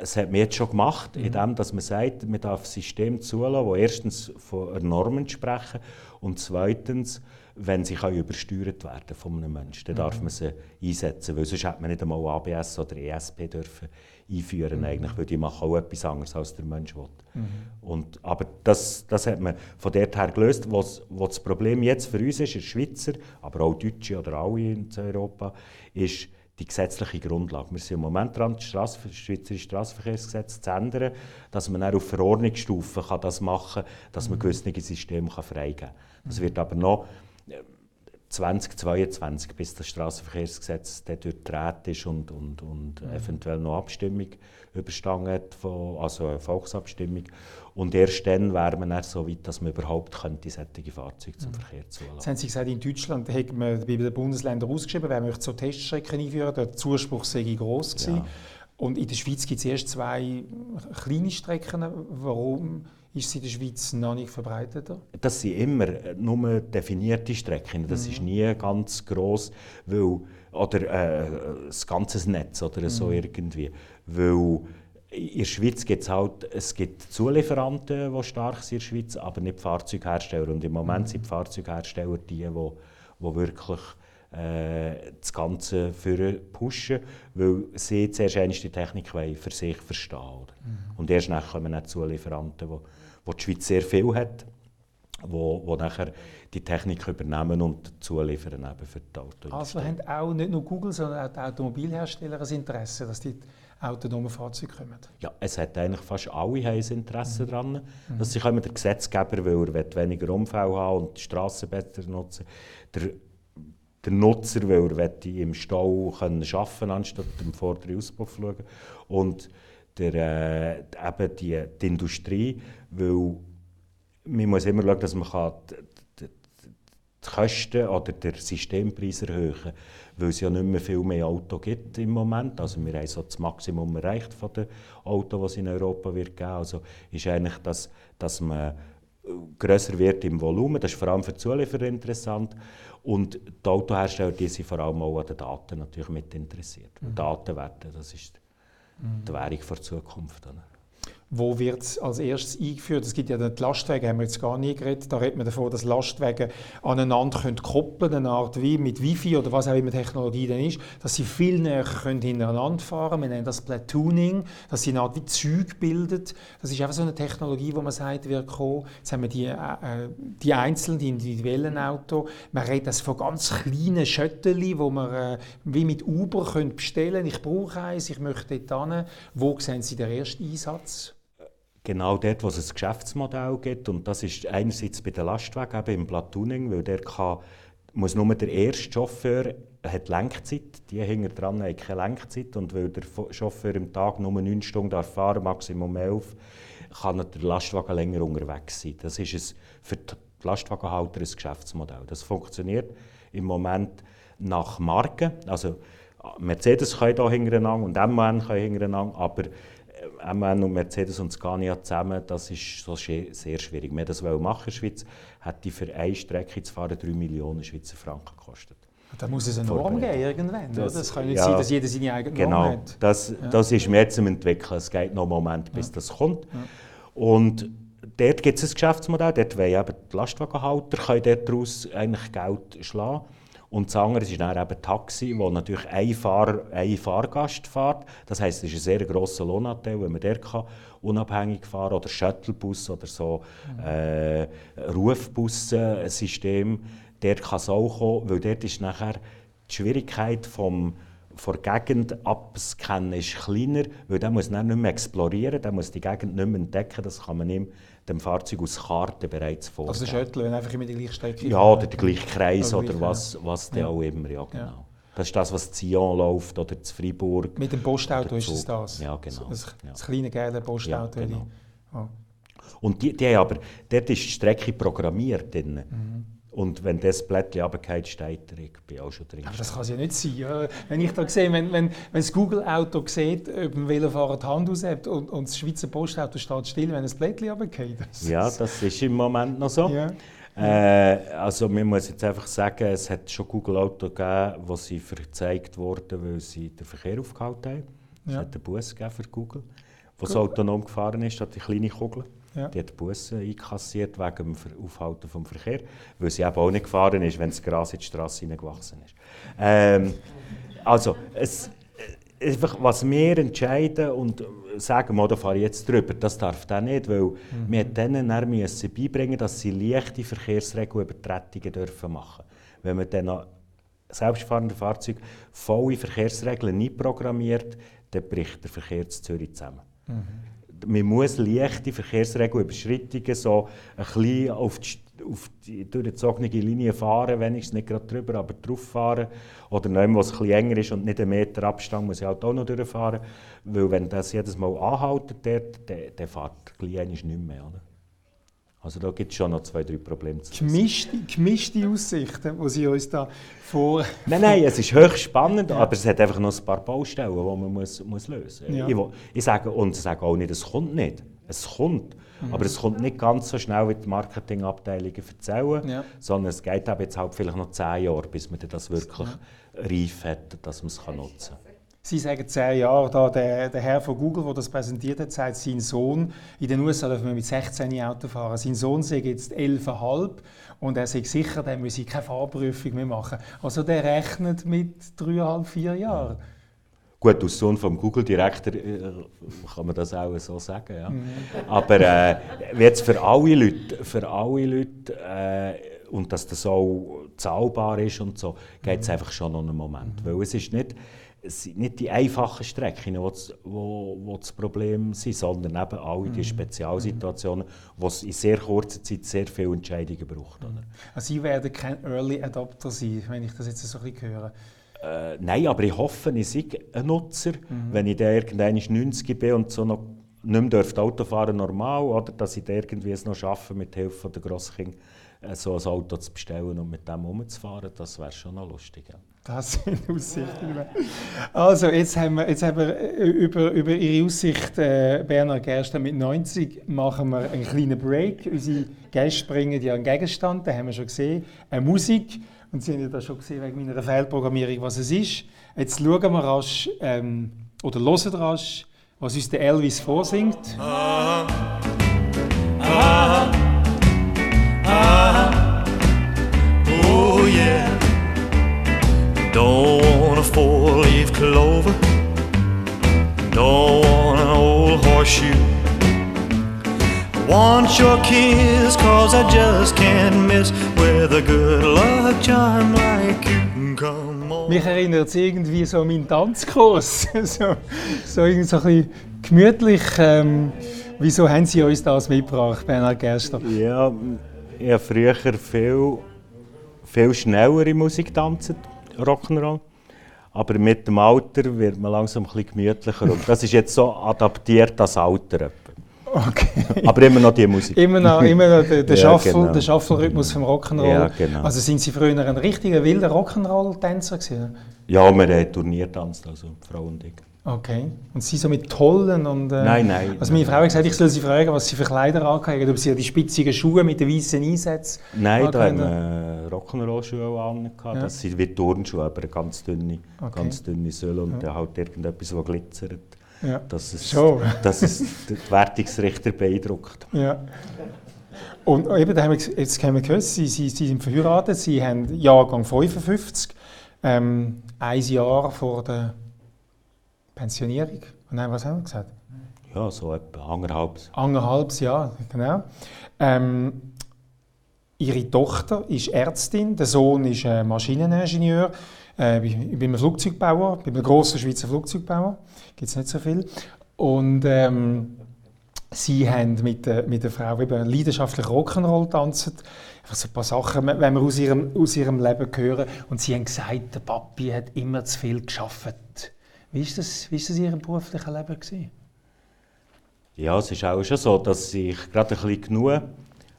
Speaker 3: Es hat man jetzt schon gemacht, mhm. indem dass man sagt, man darf Systeme zulassen, die erstens von Normen sprechen und zweitens, wenn sie übersteuert werden von einem Menschen, dann darf mhm. man sie einsetzen, weil sonst hätte man nicht einmal ABS oder ESP dürfen einführen mhm. eigentlich, weil die machen auch etwas anderes, als der Mensch will. Mhm. Und, aber das, das hat man von dort her gelöst. Was, was das Problem jetzt für uns ist, in Schweizer, aber auch Deutsche oder alle in Europa, ist, die gesetzliche Grundlage. Wir sind im Moment dran, das Strasse, Schweizerische Straßenverkehrsgesetz zu ändern, dass man dann auf Verordnungsstufe kann das machen kann, dass man mhm. gewisse Systeme freigeben kann. Das wird aber noch 2022, bis das Straßenverkehrsgesetz durchgedreht ist und, und, und mhm. eventuell noch Abstimmung überstanden hat, von, also eine Volksabstimmung. Und erst dann wäre man dann so weit, dass man überhaupt könnte, solche Fahrzeuge zum mhm. Verkehr zulassen
Speaker 2: Jetzt haben Sie gesagt, in Deutschland hat man bei den Bundesländern ausgeschrieben, wenn man so Teststrecken einführen der Zuspruch sei groß gewesen. Ja. Und in der Schweiz gibt es erst zwei kleine Strecken. Warum ist sie in der Schweiz noch nicht verbreiteter?
Speaker 3: Das sind immer nur definierte Strecken. Das mhm. ist nie ganz gross, weil, oder äh, das ganze Netz oder mhm. so irgendwie. Weil in der Schweiz gibt es halt, es gibt Zulieferanten, die stark sind in der Schweiz, aber nicht Fahrzeughersteller. Und im Moment mhm. sind die Fahrzeughersteller die, die, die wirklich äh, das Ganze für pushen, weil sie zuerst die Technik für sich verstehen wollen. Mhm. Und erst dann kommen dann Zulieferanten, die, die die Schweiz sehr viel hat, wo, wo nachher die Technik übernehmen und zuliefern eben für die Autoindustrie.
Speaker 2: Also haben auch nicht nur Google, sondern auch die Automobilhersteller ein Interesse, dass die autonomen Fahrzeuge kommen?
Speaker 3: Ja, es hat eigentlich fast alle ein Interesse mhm. daran, dass sie kommen. Der Gesetzgeber will er weniger Unfälle haben und die Straßen besser nutzen. Der, der Nutzer will er im Stau können arbeiten anstatt im vorderen Auspuff schauen. Und der, äh, eben die, die Industrie, weil man muss immer schauen, dass man kann die, die, die Kosten oder den Systempreis erhöhen kann weil es ja nicht mehr viel mehr Auto gibt im Moment. Also wir haben so das Maximum erreicht von den Autos, die es in Europa wird geben. Also ist eigentlich, dass, dass man grösser wird im Volumen. Das ist vor allem für die Zulieferer interessant. Und die Autohersteller die sind vor allem auch an den Daten natürlich mit interessiert. Mhm. Datenwerte, das ist mhm. die Währung der Zukunft. Oder?
Speaker 2: Wo wird es als erstes eingeführt? Es gibt ja die Lastwagen, haben wir jetzt gar nie geredet. Da redet man davon, dass Lastwagen aneinander können koppeln eine Art wie mit Wifi oder was auch immer Technologie dann ist, dass sie viel näher können hintereinander fahren können. Wir nennen das Platooning, dass sie eine Art wie Züge bildet. Das ist einfach so eine Technologie, wo man sagt, wird kommen. Jetzt haben wir die, äh, die einzelnen, die individuellen Autos. Man redet das von ganz kleinen Shuttle, wo man äh, wie mit Uber können bestellen Ich brauche eins, ich möchte dort hin. Wo sehen Sie den ersten Einsatz?
Speaker 3: Genau dort, wo es ein Geschäftsmodell gibt. Und das ist einerseits bei den Lastwagen, eben im Platooning, weil der kann, muss nur der erste Chauffeur hat Lenkzeit, die hinten dran haben keine Lenkzeit und weil der Chauffeur im Tag nur 9 Stunden fahren, Maximum 11, kann der Lastwagen länger unterwegs sein. Das ist ein, für die Lastwagenhalter ein Geschäftsmodell. Das funktioniert im Moment nach Marken. Also Mercedes kann hier hintereinander und MAN kann hintereinander, aber MAN und Mercedes und Scania zusammen, das ist so sehr schwierig. Wir das machen in der Schweiz, hätte für eine Strecke zu fahren 3 Millionen Schweizer Franken gekostet.
Speaker 2: Da muss es eine Norm geben irgendwann. Das, das kann nicht ja, sein, dass jeder seine eigene
Speaker 3: genau,
Speaker 2: Norm hat.
Speaker 3: Das, ja. das ist jetzt im Entwickeln. Es geht noch einen Moment, bis ja. das kommt. Und dort gibt es ein Geschäftsmodell. Dort wollen eben die Lastwagenhalter können daraus eigentlich Geld schlagen. Und das andere ist dann eben Taxi, wo natürlich ein, Fahrer, ein Fahrgast fährt. Das heisst, es ist ein sehr grosser Lohnanteil, wenn man der kann, unabhängig fahren oder Shuttlebus oder so mhm. äh, Rufbussystem. Der kann es auch kommen, weil dort ist nachher die Schwierigkeit vom von der Gegend abscannen ist kleiner, weil der muss dann nicht mehr explorieren, der muss die Gegend nicht mehr entdecken, das kann man ihm dem Fahrzeug aus Karten bereits vorgeben.
Speaker 2: Also Shuttle, wenn einfach immer die gleiche Strecke
Speaker 3: Ja, oder der gleiche Kreis oder, oder was, was ja. auch immer, ja genau. Ja. Das ist das, was in Zion läuft oder in Freiburg.
Speaker 2: Mit dem Postauto ist es das?
Speaker 3: Ja, genau.
Speaker 2: Das, das kleine geile Postauto. Ja, genau.
Speaker 3: Oh. Und die, die aber, dort ist die Strecke programmiert. Drin. Mhm. Und wenn das Blättchen runterfällt, steht er, ich bin auch schon drin.
Speaker 2: Aber das kann es ja nicht sein. Wenn ich da sehe, wenn, wenn, wenn das Google-Auto sieht, ob ein Velofahrer die Hand aushebt und, und das Schweizer Postauto steht still, wenn das Blättchen runterfällt.
Speaker 3: Ja, das ist im Moment noch so. Ja. Äh, also man muss jetzt einfach sagen, es hat schon Google-Auto gegeben, wo sie verzeigt wurden, weil sie den Verkehr aufgehalten haben. Es ja. hat einen Bus für Google, wo es autonom gefahren ist, hat die kleine Kugel. Ja. Die hat Bussen einkassiert wegen dem Aufhalten des Verkehrs, weil sie eben auch nicht gefahren ist, wenn das Gras in die Straße hineingewachsen ist. Ähm, also, es, äh, einfach, was wir entscheiden und sagen, da fahre ich jetzt drüber, das darf der nicht, weil mhm. wir denen müssen beibringen dass sie leichte Verkehrsregelübertretungen dürfen machen Wenn man dann selbstfahrende Fahrzeuge volle Verkehrsregeln nicht programmiert, dann bricht der Verkehr zu Zürich zusammen. Mhm man muss leichte Verkehrsregelüberschreitungen so ein bisschen auf die, auf die durchgezogene Linie fahren, es nicht gerade drüber, aber drauf fahren. Oder nicht, wo es ein enger ist und nicht einen Meter Abstand muss ich halt auch noch durchfahren. Weil wenn das jedes Mal anhaltet, dann, dann fährt gleich nicht mehr. Oder? Also da gibt es schon noch zwei, drei Probleme
Speaker 2: zu gemischte, gemischte Aussichten, die Sie uns da vor...
Speaker 3: Nein, nein, es ist höchst spannend, ja. aber es hat einfach noch ein paar Baustellen, die man muss, muss lösen muss. Ja. Ich, ich, sage, und ich sage auch nicht, es kommt nicht. Es kommt. Mhm. Aber es kommt nicht ganz so schnell, wie die Marketingabteilungen erzählen, ja. sondern es geht eben jetzt halt vielleicht noch zehn Jahre, bis man das wirklich reif hat, dass man es nutzen kann.
Speaker 2: Sie sagen zehn Jahre, da der, der Herr von Google, der das präsentiert hat, sagt, sein Sohn, in den USA dürfen wir mit 16 Auto fahren, sein Sohn sagt jetzt 11,5 und er sagt sicher, der muss keine Fahrprüfung mehr machen. Also der rechnet mit dreieinhalb, vier Jahren.
Speaker 3: Gut, als Sohn vom Google-Direktor äh, kann man das auch so sagen. Ja. Mhm. Aber äh, jetzt für alle Leute, für alle Leute äh, und dass das auch zahlbar ist und so, geht es mhm. einfach schon noch einen Moment. Mhm. Weil es ist nicht es sind nicht die einfachen Strecken, die das, wo, wo das Problem sind, sondern eben alle die mhm. Spezialsituationen, wo es in sehr kurzer Zeit sehr viele Entscheidungen braucht. Oder?
Speaker 2: Also Sie werden kein Early Adopter sein, wenn ich das jetzt so ein bisschen höre.
Speaker 3: Äh, nein, aber ich hoffe, ich sei ein Nutzer, mhm. wenn ich dann irgendwann 90 bin und so noch nicht mehr Auto fahren normal, oder dass ich irgendwie es noch schaffe, mit Hilfe der Grosskinder äh, so ein Auto zu bestellen und mit dem umzufahren, das wäre schon noch lustig. Ja.
Speaker 2: Das sind Aussichten. Also, jetzt haben wir, jetzt haben wir äh, über, über Ihre Aussicht, äh, Bernhard Gerster mit 90, machen wir einen kleinen Break. Unsere Gäste bringen ja einen Gegenstand, den haben wir schon gesehen, eine Musik. Und Sie haben ja das schon gesehen wegen meiner Fehlprogrammierung, was es ist. Jetzt schauen wir rasch, ähm, oder hören rasch, was uns der Elvis vorsingt. Ah, ah, ah, oh yeah. Don't want a four-leaf clover. Don't want an old horseshoe. I want your kiss, cause I just can't miss with a good luck charm like you. Come on. Mich erinnert es irgendwie so an meinen Tanzkurs. so, so, irgendwie so ein bisschen gemütlich. Ähm, wieso haben Sie uns das mitgebracht, Bernhard Gerster?
Speaker 3: Ja, ich habe früher viel, viel schnellere Musik tanzen Rock'n'Roll. Aber mit dem Alter wird man langsam ein bisschen gemütlicher. Und das ist jetzt so adaptiert das Alter. Okay. Aber immer noch die Musik.
Speaker 2: Immer noch, immer noch der, der ja, Shuffle, genau. der Shuffle-Rhythmus vom Rock'n'Roll. Ja, genau. Also sind Sie früher ein richtiger wilder Rock'n'Roll-Tänzer gewesen?
Speaker 3: Ja, wir haben Turnier tanzt, also Frau und ich.
Speaker 2: Okay. Und Sie so mit Tollen und...
Speaker 3: Äh, nein, nein.
Speaker 2: Also meine Frau hat gesagt, ich soll Sie fragen, was Sie für Kleider anhaben, ob Sie die spitzigen Schuhe mit den weißen Einsätzen
Speaker 3: Nein, da haben wir äh, Rock'n'Roll-Schuhe an. Ja. Das sind wie Turnschuhe, aber ganz dünne, okay. ganz dünne Söhle und ja. halt irgendetwas, das glitzert. Ja. Dass es, Schon. dass es die Wertungsrichter beeindruckt.
Speaker 2: Ja. Und eben, da haben wir, jetzt haben wir gehört, Sie, Sie, Sie sind verheiratet, Sie haben Jahrgang 55, ähm, ein Jahr vor der Pensionierung. Und dann, was haben wir gesagt?
Speaker 3: Ja, so etwa anderthalb.
Speaker 2: Anderthalb Jahr, genau. Ähm, ihre Tochter ist Ärztin, der Sohn ist äh, Maschineningenieur. Äh, ich bin einem Flugzeugbauer, bei einem grossen Schweizer Flugzeugbauer. Gibt es nicht so viel. Und ähm, sie haben mit, äh, mit der Frau eben leidenschaftlich Rock'n'Roll tanzen. Einfach so ein paar Sachen, wenn wir aus ihrem, aus ihrem Leben hören. Und sie haben gesagt, der Papi hat immer zu viel geschafft. Wie ist das, wie ist das in Ihrem beruflichen Leben? Gewesen?
Speaker 3: Ja, es ist auch schon so, dass ich gerade ein bisschen genug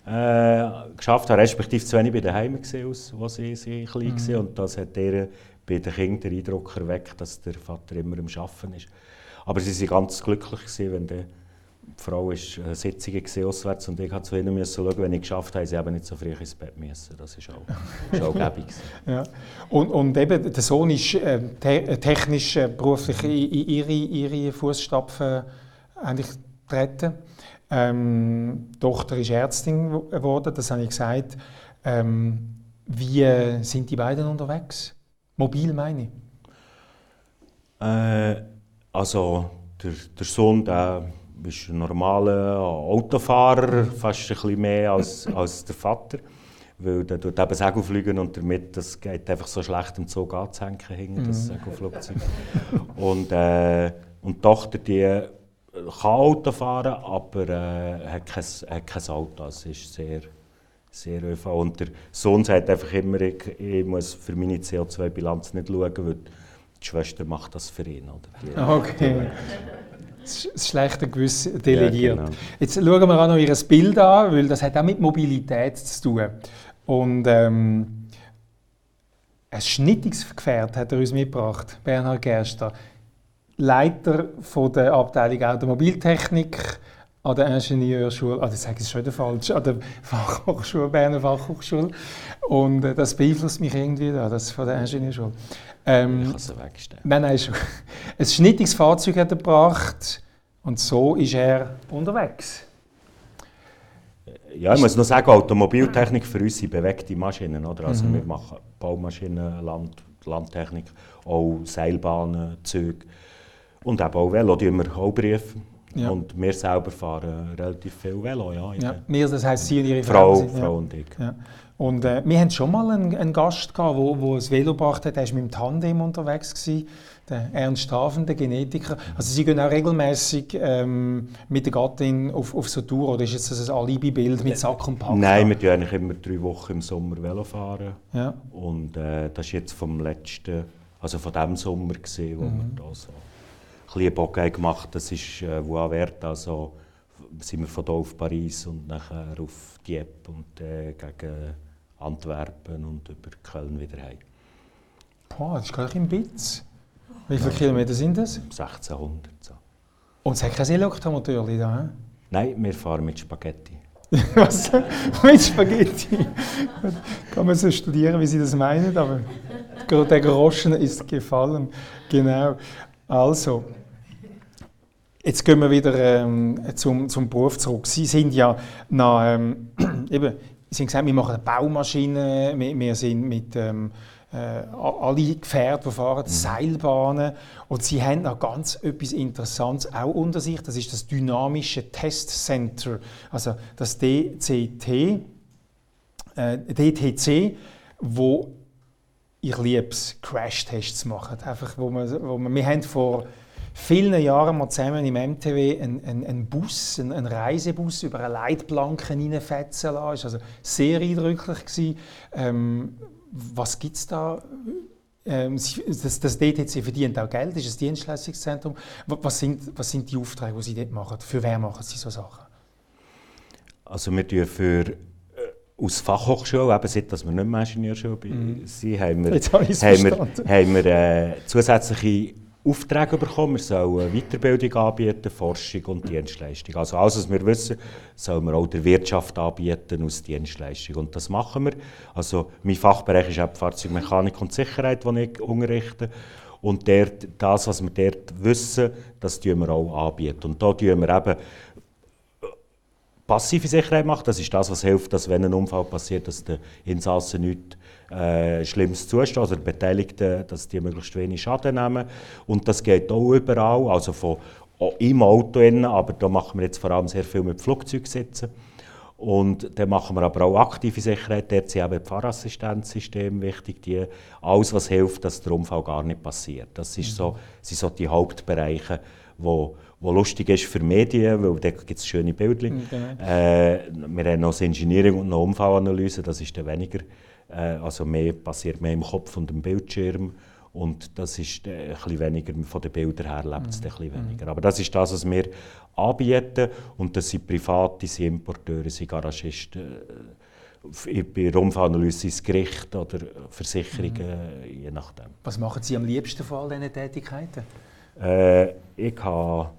Speaker 3: äh, geschafft habe, respektive zu wenig bei den Heimen gesehen, als sie, sie klein mhm. war. Und das hat der bei den Kindern den Eindruck erweckt, dass der Vater immer am Arbeiten ist. Aber sie waren ganz glücklich, gewesen, wenn der die Frau war eine Sitzung auswärts und ich musste zu ihnen schauen, wenn ich geschafft habe, sie eben nicht so früh ins Bett müssen. Das war auch, auch gäbig.
Speaker 2: ja. und, und eben, der Sohn ist äh, te technisch, äh, beruflich in, ihre, ihre Fußstapfen eigentlich treten. Ähm, die Tochter ist Ärztin geworden, das habe ich gesagt. Ähm, wie äh, sind die beiden unterwegs? Mobil meine ich?
Speaker 3: Äh, also der, der Sohn, der bist ein normaler Autofahrer, fast ein bisschen mehr als, als der Vater. Weil der tut eben Segel fliegen und damit das geht einfach so schlecht im Zug anzuhängen, hinten, das mhm. Segelflugzeug. und, äh, und die Tochter, die kann Auto fahren, aber äh, hat, kein, hat kein Auto. Es ist sehr, sehr ÖV. Und der Sohn sagt einfach immer, ich, ich muss für meine CO2-Bilanz nicht schauen, weil die Schwester macht das für ihn. Oder?
Speaker 2: Die, okay das schlechte Gewissen delegiert. Ja, genau. Jetzt schauen wir auch noch Ihr Bild an, weil das hat auch mit Mobilität zu tun. Und ähm, ein Schnittungsgefährt hat er uns mitgebracht, Bernhard Gerster. Leiter von der Abteilung Automobiltechnik an der Ingenieurschule, das sage ich schon wieder falsch, an der Fachhochschule, Berner Fachhochschule. Und äh, das beeinflusst mich irgendwie da, das von der Ingenieurschule.
Speaker 3: Ähm, ich kann es wegstellen.
Speaker 2: Nein, nein, schon. Ein Schnittungsfahrzeug hat er gebracht und so ist er unterwegs.
Speaker 3: Ja, ich muss noch sagen, Automobiltechnik für uns sind bewegte Maschinen. Oder? Also mhm. Wir machen Baumaschinen, Land, Landtechnik, auch Seilbahnen, Züge und eben auch Velo, die wir auch prüfen. Ja. Und wir selber fahren relativ viel Velo. Ja,
Speaker 2: ja. Wir, das heisst Sie und Ihre
Speaker 3: Frau? Frau, Frau und ich.
Speaker 2: Ja. Und äh, wir hatten schon mal einen, einen Gast, der wo, wo ein Velo gebracht hat, der war mit dem Tandem unterwegs. Gewesen, der Ernst Hafen, der Genetiker. Also Sie gehen auch regelmäßig ähm, mit der Gattin auf, auf so Tour oder ist jetzt das ein Alibi-Bild mit Sack und Pack?
Speaker 3: Nein, wir fahren eigentlich immer drei Wochen im Sommer Velo fahren. Ja. Und äh, das ist jetzt vom letzten, also von dem Sommer gesehen, wo mhm. wir da so ein Bock gemacht haben. Das ist äh, Vuavert, also sind wir von hier auf Paris und nachher auf Dieppe und äh, gegen Antwerpen und über Köln wieder heim.
Speaker 2: Boah, das ist gerade ein Bitz. Wie viele Kilometer sind das?
Speaker 3: 1600. So.
Speaker 2: Und es hat kein Elektromotor da, he?
Speaker 3: Nein, wir fahren mit Spaghetti.
Speaker 2: Was? Mit Spaghetti? Kann man so studieren, wie Sie das meinen, aber der Groschen ist gefallen. Genau. Also, jetzt gehen wir wieder ähm, zum, zum Beruf zurück. Sie sind ja nach, ähm, eben, Sie haben gesagt, wir machen Baumaschinen, wir, wir sind mit ähm, äh, alle Gefährte, die fahren, mhm. Seilbahnen. Und sie haben noch ganz etwas Interessantes auch unter sich. Das ist das Dynamische Test Center, also das DCT, äh, DTC, wo ich liebe es, Crash-Tests machen. Einfach, wo man, wo man, wir haben vor vielen Jahren mal zusammen im MTW einen, einen, einen Bus, einen, einen, Reisebus über eine Leitplanke reinfetzen lassen. Das war also sehr eindrücklich. Ähm, was gibt es da? Ähm, das, das, DTC verdient auch Geld, das ist ein Dienstleistungszentrum. Was sind, was sind die Aufträge, die Sie dort machen? Für wer machen Sie so Sachen?
Speaker 3: Also wir tun für äh, aus Fachhochschule, eben seit dass wir nicht mehr Ingenieurschule
Speaker 2: mhm.
Speaker 3: sind, haben wir, haben wir, haben wir äh, zusätzliche Aufträge bekommen. Wir sollen Weiterbildung anbieten, Forschung und Dienstleistung. Also alles, was wir wissen, sollen wir auch der Wirtschaft anbieten aus Dienstleistung. Und das machen wir. Also mein Fachbereich ist auch Fahrzeugmechanik und Sicherheit, den ich unterrichte. Und dort, das, was wir dort wissen, das tun wir auch anbieten. Und da tun wir eben passive Sicherheit machen. Das ist das, was hilft, dass wenn ein Unfall passiert, dass der Insasse nichts äh, Schlimmes zusteht, also die Beteiligten, dass die möglichst wenig Schaden nehmen. Und das geht auch überall, also von, auch im Auto, innen, aber da machen wir jetzt vor allem sehr viel mit Flugzeugsitzen. Und dann machen wir aber auch aktive Sicherheit. Dort sind eben Fahrassistenzsysteme wichtig, die, alles, was hilft, dass der Unfall gar nicht passiert. Das ist so, sind so die Hauptbereiche, wo, wo lustig ist für Medien, weil da gibt es schöne Bilder. Mhm, genau. Äh, wir haben noch das Engineering und noch Unfallanalyse, das ist dann weniger äh, also mehr passiert mehr im Kopf und im Bildschirm. Und das ist äh, ein bisschen weniger, von den Bildern her lebt es mhm. ein bisschen weniger. Aber das ist das, was wir anbieten. Und das sind Private, sind Importeure, sind Garagisten. Äh, bei Rumpfanalyse ins Gericht oder Versicherungen, mhm. je nachdem.
Speaker 2: Was machen Sie am liebsten von all diesen Tätigkeiten?
Speaker 3: Äh, ich habe...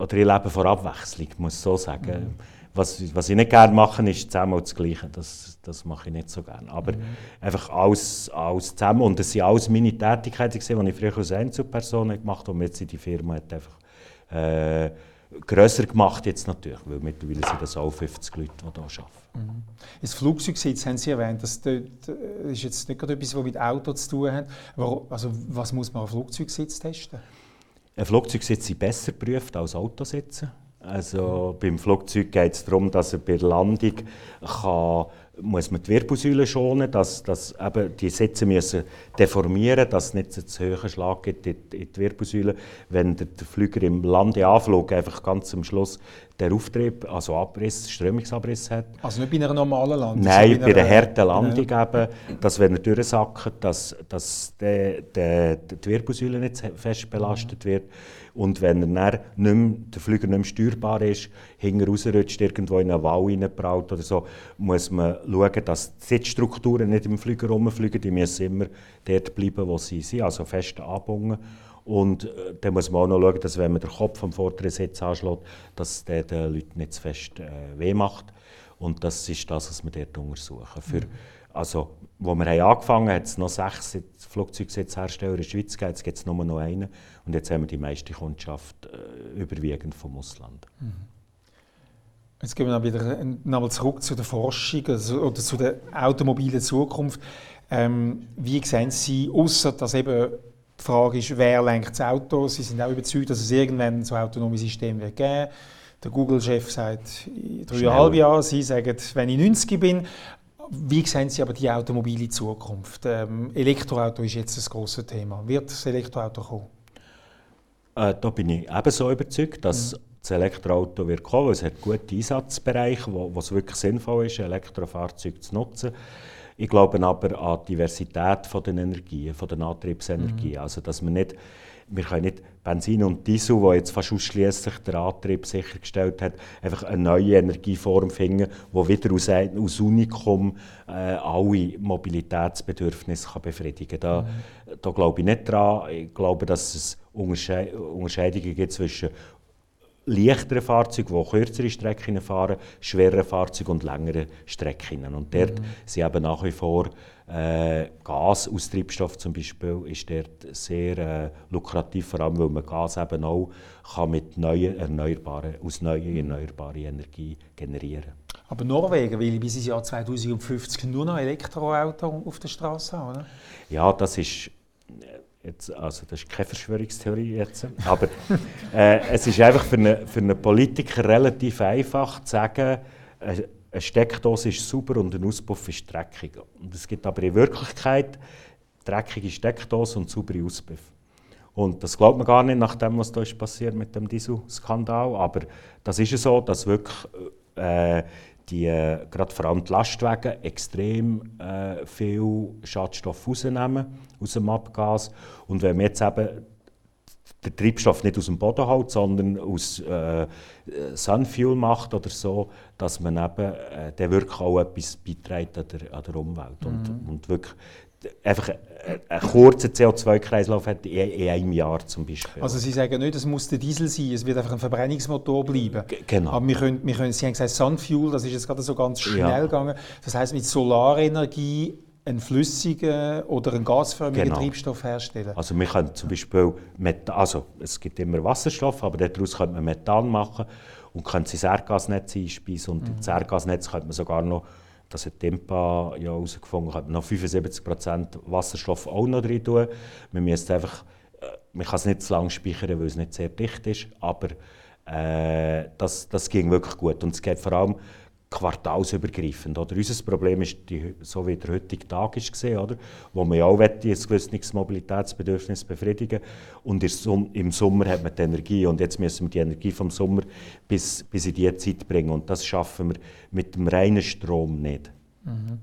Speaker 3: Oder ich lebe vor Abwechslung, muss ich so sagen. Mhm. Was, was ich nicht gerne mache, ist zehnmal das Gleiche. Das, das mache ich nicht so gerne. Aber mhm. einfach alles, alles zusammen. Und es sind alles meine Tätigkeiten, die ich früher als Einzelperson gemacht habe. Und jetzt sind die Firma hat einfach äh, grösser gemacht jetzt natürlich, weil mittlerweile sind das auch 50 Leute, die hier arbeiten.
Speaker 2: Mhm. Das Flugzeugsitz haben Sie erwähnt, das, das ist jetzt nicht gerade etwas, was mit Auto zu tun hat. Also was muss man am Flugzeugsitz testen?
Speaker 3: Ein Flugzeugsitz ist besser geprüft als Autositze. Also beim Flugzeug geht es darum, dass er bei der Landung kann, muss man die Wirbelsäule schonen, dass, dass eben die Sitze müssen deformieren, dass es nicht zu hohen Schlag gibt in, in die Wirbelsäule. Wenn der, der Flüger im Landeanflug einfach ganz am Schluss der Auftrieb, also Abriss, Strömungsabriss hat.
Speaker 2: Also nicht bei einer normalen Landung?
Speaker 3: Nein, bei, einer harten Landung ja. eben, dass wenn er durchsackt, dass, dass die, die, die Wirbelsäule nicht fest belastet wird. Und wenn er nicht mehr, der Flüger nicht mehr steuerbar ist, hinten rausrutscht, irgendwo in einen Wall reinbraut oder so, muss man schauen, dass die Sitzstrukturen nicht im Flüger rumfliegen, die müssen immer dort bleiben, wo sie sind, also fest angebunden. Und äh, dann muss man auch noch schauen, dass wenn man den Kopf am vorderen Sitz anschlägt, dass der den Leuten nicht zu fest äh, weh macht. Und das ist das, was wir dort untersuchen. Für, also, wo wir haben angefangen haben, hat es noch sechs Flugzeugsitzhersteller in der Schweiz gegeben, jetzt gibt es nur noch einen. Und jetzt haben wir die meiste Kundschaft äh, überwiegend vom Ausland. Mhm.
Speaker 2: Jetzt gehen wir dann wieder nochmal zurück zu der Forschung also, oder zu der automobilen Zukunft. Ähm, wie sehen Sie, außer dass eben die Frage ist, wer lenkt das Auto? Sie sind auch überzeugt, dass es irgendwann so autonome Systeme wird geben. Der Google-Chef sagt dreieinhalb Jahre, Sie sagen, wenn ich 90 bin. Wie sehen Sie aber die automobile Zukunft? Ähm, Elektroauto ist jetzt das große Thema. Wird das Elektroauto kommen?
Speaker 3: Äh, da bin ich ebenso überzeugt, dass mhm. das Elektroauto wird kommen. Es hat gute Einsatzbereiche, wo, wo es wirklich sinnvoll ist, Elektrofahrzeuge zu nutzen. Ich glaube aber an die Diversität von den Energien, von den Antriebsenergien. Mhm. Also, dass man nicht wir können nicht Benzin und Diesel, wo jetzt fast ausschließlich der Antrieb sichergestellt hat, einfach eine neue Energieform finden, die wieder aus, aus Unikum äh, alle Mobilitätsbedürfnisse kann befriedigen kann. Da, mhm. da glaube ich nicht dran. Ich glaube, dass es Untersche Unterscheidungen gibt zwischen leichteren Fahrzeugen, die kürzere Strecken fahren, schwereren Fahrzeugen und längeren Strecken. Und dort mhm. sind eben nach wie vor äh, Gas aus Treibstoff zum Beispiel ist dort sehr äh, lukrativ, vor allem weil man Gas eben auch kann mit neuen erneuerbaren, aus neuer erneuerbarer Energie generieren
Speaker 2: Aber Norwegen will bis ins Jahr 2050 nur noch Elektroautos auf der Straße haben, oder?
Speaker 3: Ja, das ist äh, Jetzt, also das ist keine Verschwörungstheorie jetzt, aber äh, es ist einfach für einen, für einen Politiker relativ einfach zu sagen, äh, eine Steckdose ist super und ein Auspuff ist dreckig. Und es gibt aber in Wirklichkeit dreckige Steckdose und saubere Auspuff. Und das glaubt man gar nicht nach dem, was da ist passiert mit dem Dieselskandal. Aber das ist so, dass wirklich äh, die, gerade vor allem die Lastwagen extrem äh, viel Schadstoff rausnehmen aus dem Abgas. Und wenn man jetzt eben den Treibstoff nicht aus dem Boden holt, sondern aus äh, Sunfuel macht oder so, dass man eben äh, dann wirklich auch etwas beiträgt an der, an der Umwelt. Mhm. Und, und wirklich einfach einen kurzen CO2-Kreislauf hat in, in einem Jahr zum Beispiel.
Speaker 2: Also Sie sagen nicht, es muss der Diesel sein, es wird einfach ein Verbrennungsmotor bleiben.
Speaker 3: G genau.
Speaker 2: Aber wir können, wir können, Sie haben gesagt Sunfuel, das ist jetzt gerade so ganz schnell ja. gegangen. Das heißt mit Solarenergie einen flüssigen oder einen gasförmigen genau. Treibstoff herstellen.
Speaker 3: Also wir können zum Beispiel, Methan, also es gibt immer Wasserstoff, aber daraus könnte man Methan machen und können sie ins Erdgasnetz einspeisen und mhm. das Erdgasnetz könnte man sogar noch, das hat Tempa ja herausgefunden, man noch 75% Wasserstoff auch noch drin tun. Müsste einfach, äh, man kann es nicht zu lange speichern, weil es nicht sehr dicht ist, aber äh, das, das ging wirklich gut und es geht vor allem quartalsübergreifend. Oder? Unser Problem ist, die, so wie der heutige Tag ist gesehen, oder? wo man ja auch ein gewisses Mobilitätsbedürfnis befriedigen Und im Sommer hat man die Energie und jetzt müssen wir die Energie vom Sommer bis, bis in diese Zeit bringen. Und das schaffen wir mit dem reinen Strom nicht.
Speaker 2: Mhm.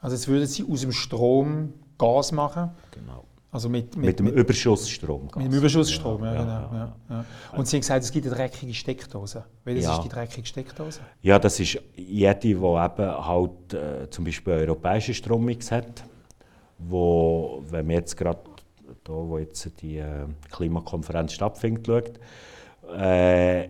Speaker 2: Also jetzt würden Sie aus dem Strom Gas machen?
Speaker 3: Genau.
Speaker 2: Also mit,
Speaker 3: mit, mit dem Überschussstrom.
Speaker 2: Mit dem Überschussstrom, ja, ja, genau. Ja, ja. Und Sie haben gesagt, es gibt eine dreckige Steckdose. Welches ist die dreckige Steckdose?
Speaker 3: Ja, das ist jede, die eben halt äh, zum Beispiel europäische Strommix hat, wo, wenn man jetzt gerade da, wo jetzt die äh, Klimakonferenz stattfindet, schaut, äh,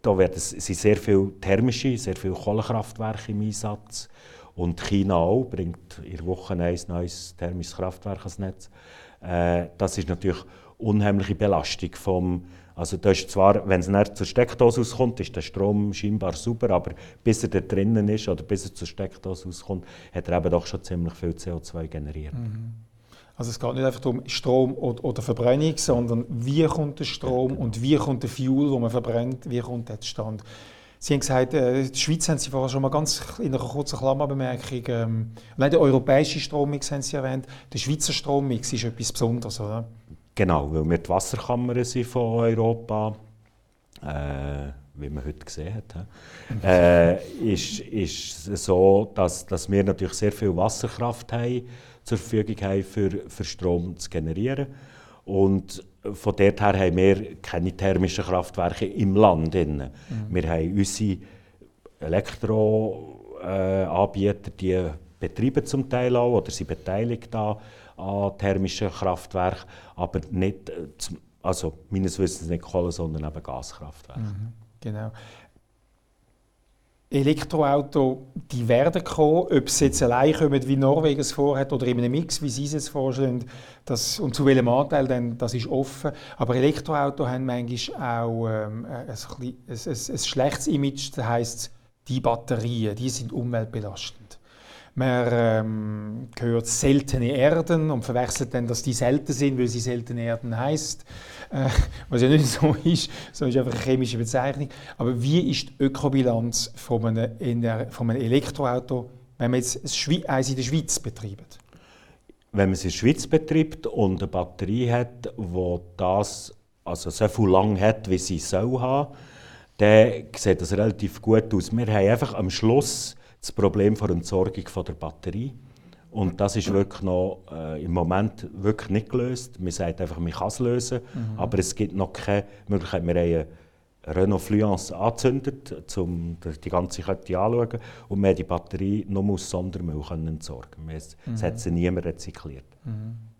Speaker 3: da werden, sind sehr viele thermische, sehr viele Kohlekraftwerke im Einsatz. Und China auch, bringt in der Woche ein neues thermisches Kraftwerk ans Netz. Äh, das ist natürlich eine unheimliche Belastung vom also das ist zwar, wenn es nicht zur Steckdose auskommt, ist der Strom scheinbar super, aber bis er da drinnen ist oder bis er zur Steckdose auskommt, hat er eben doch schon ziemlich viel CO2 generiert. Mhm.
Speaker 2: Also es geht nicht einfach um Strom oder, Verbrennung, sondern wie kommt der Strom und wie kommt der Fuel, wo man verbrennt, wie kommt der zustande. Sie haben gesagt, äh, die Schweiz haben Sie vorher schon mal ganz in einer kurzen Klammerbemerkung, ähm, nein, der europäische Strommix haben Sie erwähnt, der Schweizer Strommix ist etwas Besonderes, oder?
Speaker 3: Genau, weil wir die Wasserkammern sind von Europa, äh, wie man heute gesehen hat, äh, ist, ist es so, dass, dass wir natürlich sehr viel Wasserkraft haben, zur Verfügung haben, für, für Strom zu generieren. Und von dort her haben wir keine thermischen Kraftwerke im Land. Mhm. Wir haben unsere Elektroanbieter, äh, die betreiben zum Teil auch oder sind beteiligt an, an thermischen Kraftwerken, aber nicht, also meines Wissens nicht Kohle, sondern eben Gaskraftwerke. Mhm,
Speaker 2: genau. Elektroautos, die werden kommen, ob sie jetzt allein kommen, wie Norwegen es vorhat, oder in einem Mix, wie sie es vorstellen, das, und zu welchem Anteil, denn, das ist offen. Aber Elektroautos haben manchmal auch ähm, ein, ein, ein, ein, schlechtes Image, das heisst, die Batterien, die sind umweltbelastend. Man ähm, hört seltene Erden und verwechselt dann, dass die selten sind, weil sie seltene Erden heisst. Äh, was ja nicht so ist, sondern ist einfach eine chemische Bezeichnung. Aber wie ist die Ökobilanz von einem, von einem Elektroauto, wenn man jetzt eins in der Schweiz betreibt?
Speaker 3: Wenn man es in der Schweiz betreibt und eine Batterie hat, die das also so viel lang hat, wie sie soll haben, dann sieht das relativ gut aus. Wir haben einfach am Schluss das Problem der Entsorgung von der Batterie. Und das ist wirklich noch äh, im Moment wirklich nicht gelöst. Man sagt einfach, man kann es lösen, mhm. aber es gibt noch keine Möglichkeit. Wir haben Renault Fluence angezündet, um die ganze Kette anzuschauen. Und wir haben die Batterie nur aus Sondermüll entsorgen. Es mhm. hat sie niemand rezykliert. Mhm.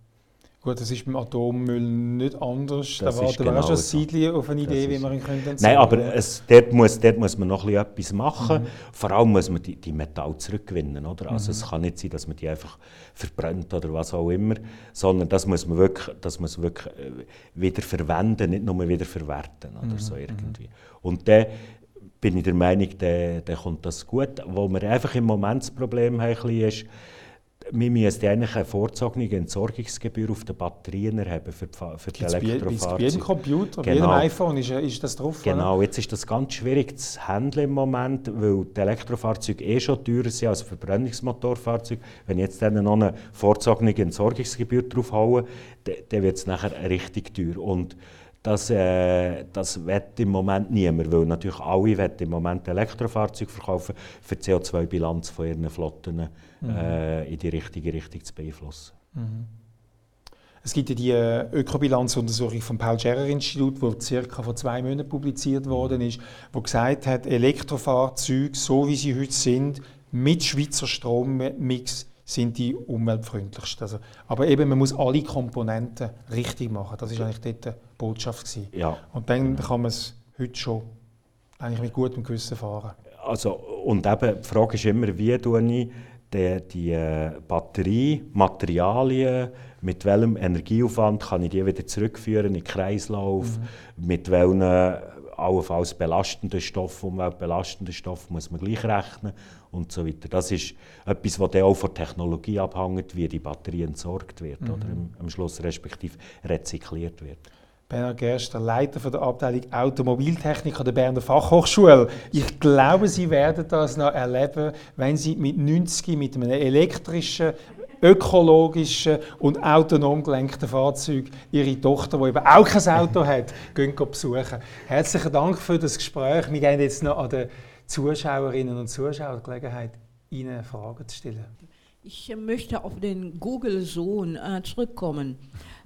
Speaker 2: Gut, das ist beim Atommüll nicht anders. Das da warten wir auch schon ein Zeitchen auf eine Idee, wie man ihn könnte
Speaker 3: Nein, aber es, dort, muss, dort muss man noch etwas machen. Mhm. Vor allem muss man die, die Metall zurückgewinnen. Oder? Also mhm. es kann nicht sein, dass man die einfach verbrennt oder was auch immer, sondern das muss man wirklich, das muss wirklich äh, wieder verwenden, nicht nur wieder verwerten oder mhm. so irgendwie. Und dann bin ich der Meinung, dann kommt das gut. Wo wir einfach im Moment das Problem haben, ist, wir müssen eigentlich eine vorzogene Entsorgungsgebühr auf den Batterien erheben für, für die Elektrofahrzeuge.
Speaker 2: Bei jedem Computer, genau. bei jedem iPhone ist, ist das drauf?
Speaker 3: Genau, oder? jetzt ist das ganz schwierig zu handeln im Moment, weil die Elektrofahrzeuge eh schon teurer sind als Verbrennungsmotorfahrzeuge. Wenn ich jetzt dann noch eine vorzogene Entsorgungsgebühr drauf haue, dann wird es nachher richtig teuer. Und das, äh, das will im Moment niemand, weil natürlich alle wollen im Moment Elektrofahrzeuge verkaufen, für die CO2-Bilanz von ihren Flotten mhm. äh, in die richtige Richtung zu beeinflussen. Mhm.
Speaker 2: Es gibt ja die äh, Ökobilanzuntersuchung vom Paul-Scherrer-Institut, die circa vor zwei Monaten publiziert worden ist, wo gesagt hat, Elektrofahrzeuge, so wie sie heute sind, mit Schweizer Strommix sind die umweltfreundlichsten. Also, aber eben, man muss alle Komponenten richtig machen. Das war eigentlich dort Botschaft. Gewesen.
Speaker 3: Ja.
Speaker 2: Und dann kann man es heute schon eigentlich mit gutem Gewissen fahren.
Speaker 3: Also, und eben, die Frage ist immer, wie tue ich die, die äh, Batterie, Materialien, mit welchem Energieaufwand kann ich die wieder zurückführen in den Kreislauf, mhm. mit welchen allenfalls belastenden Stoffen, umweltbelastenden Stoffen muss man gleich rechnen und so weiter. Das ist etwas, was dann auch von der Technologie abhängt, wie die Batterie entsorgt wird mhm. oder am, am Schluss respektive rezykliert wird.
Speaker 2: Bernhard Gerster, Leiter der Abteilung Automobiltechnik an der Berner Fachhochschule. Ich glaube, Sie werden das noch erleben, wenn Sie mit 90 mit einem elektrischen ökologischen und autonom gelenkten Fahrzeug Ihre Tochter, die eben auch kein Auto hat, gehen besuchen. Herzlichen Dank für das Gespräch. Wir gehen jetzt noch an die Zuschauerinnen und Zuschauer die Gelegenheit, Ihnen Fragen zu stellen.
Speaker 4: Ich möchte auf den Google-Sohn äh, zurückkommen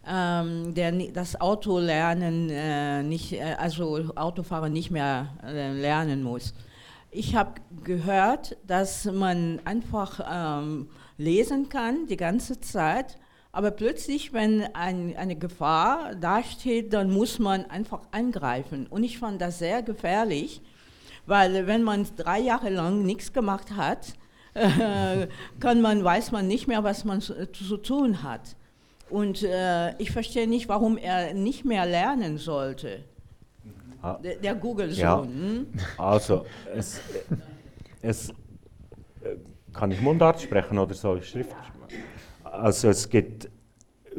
Speaker 4: ähm, der das Autolernen äh, nicht, äh, also Autofahren nicht mehr äh, lernen muss. Ich habe gehört, dass man einfach ähm, lesen kann die ganze Zeit, aber plötzlich, wenn ein, eine Gefahr dasteht, dann muss man einfach angreifen. Und ich fand das sehr gefährlich, weil wenn man drei Jahre lang nichts gemacht hat, kann man, weiß man nicht mehr, was man zu, zu tun hat. Und äh, ich verstehe nicht, warum er nicht mehr lernen sollte. Ah. Der, der Google-Sohn. Ja. Hm?
Speaker 3: Also, es, es, kann ich Mundart sprechen oder soll ich Schrift Also es gibt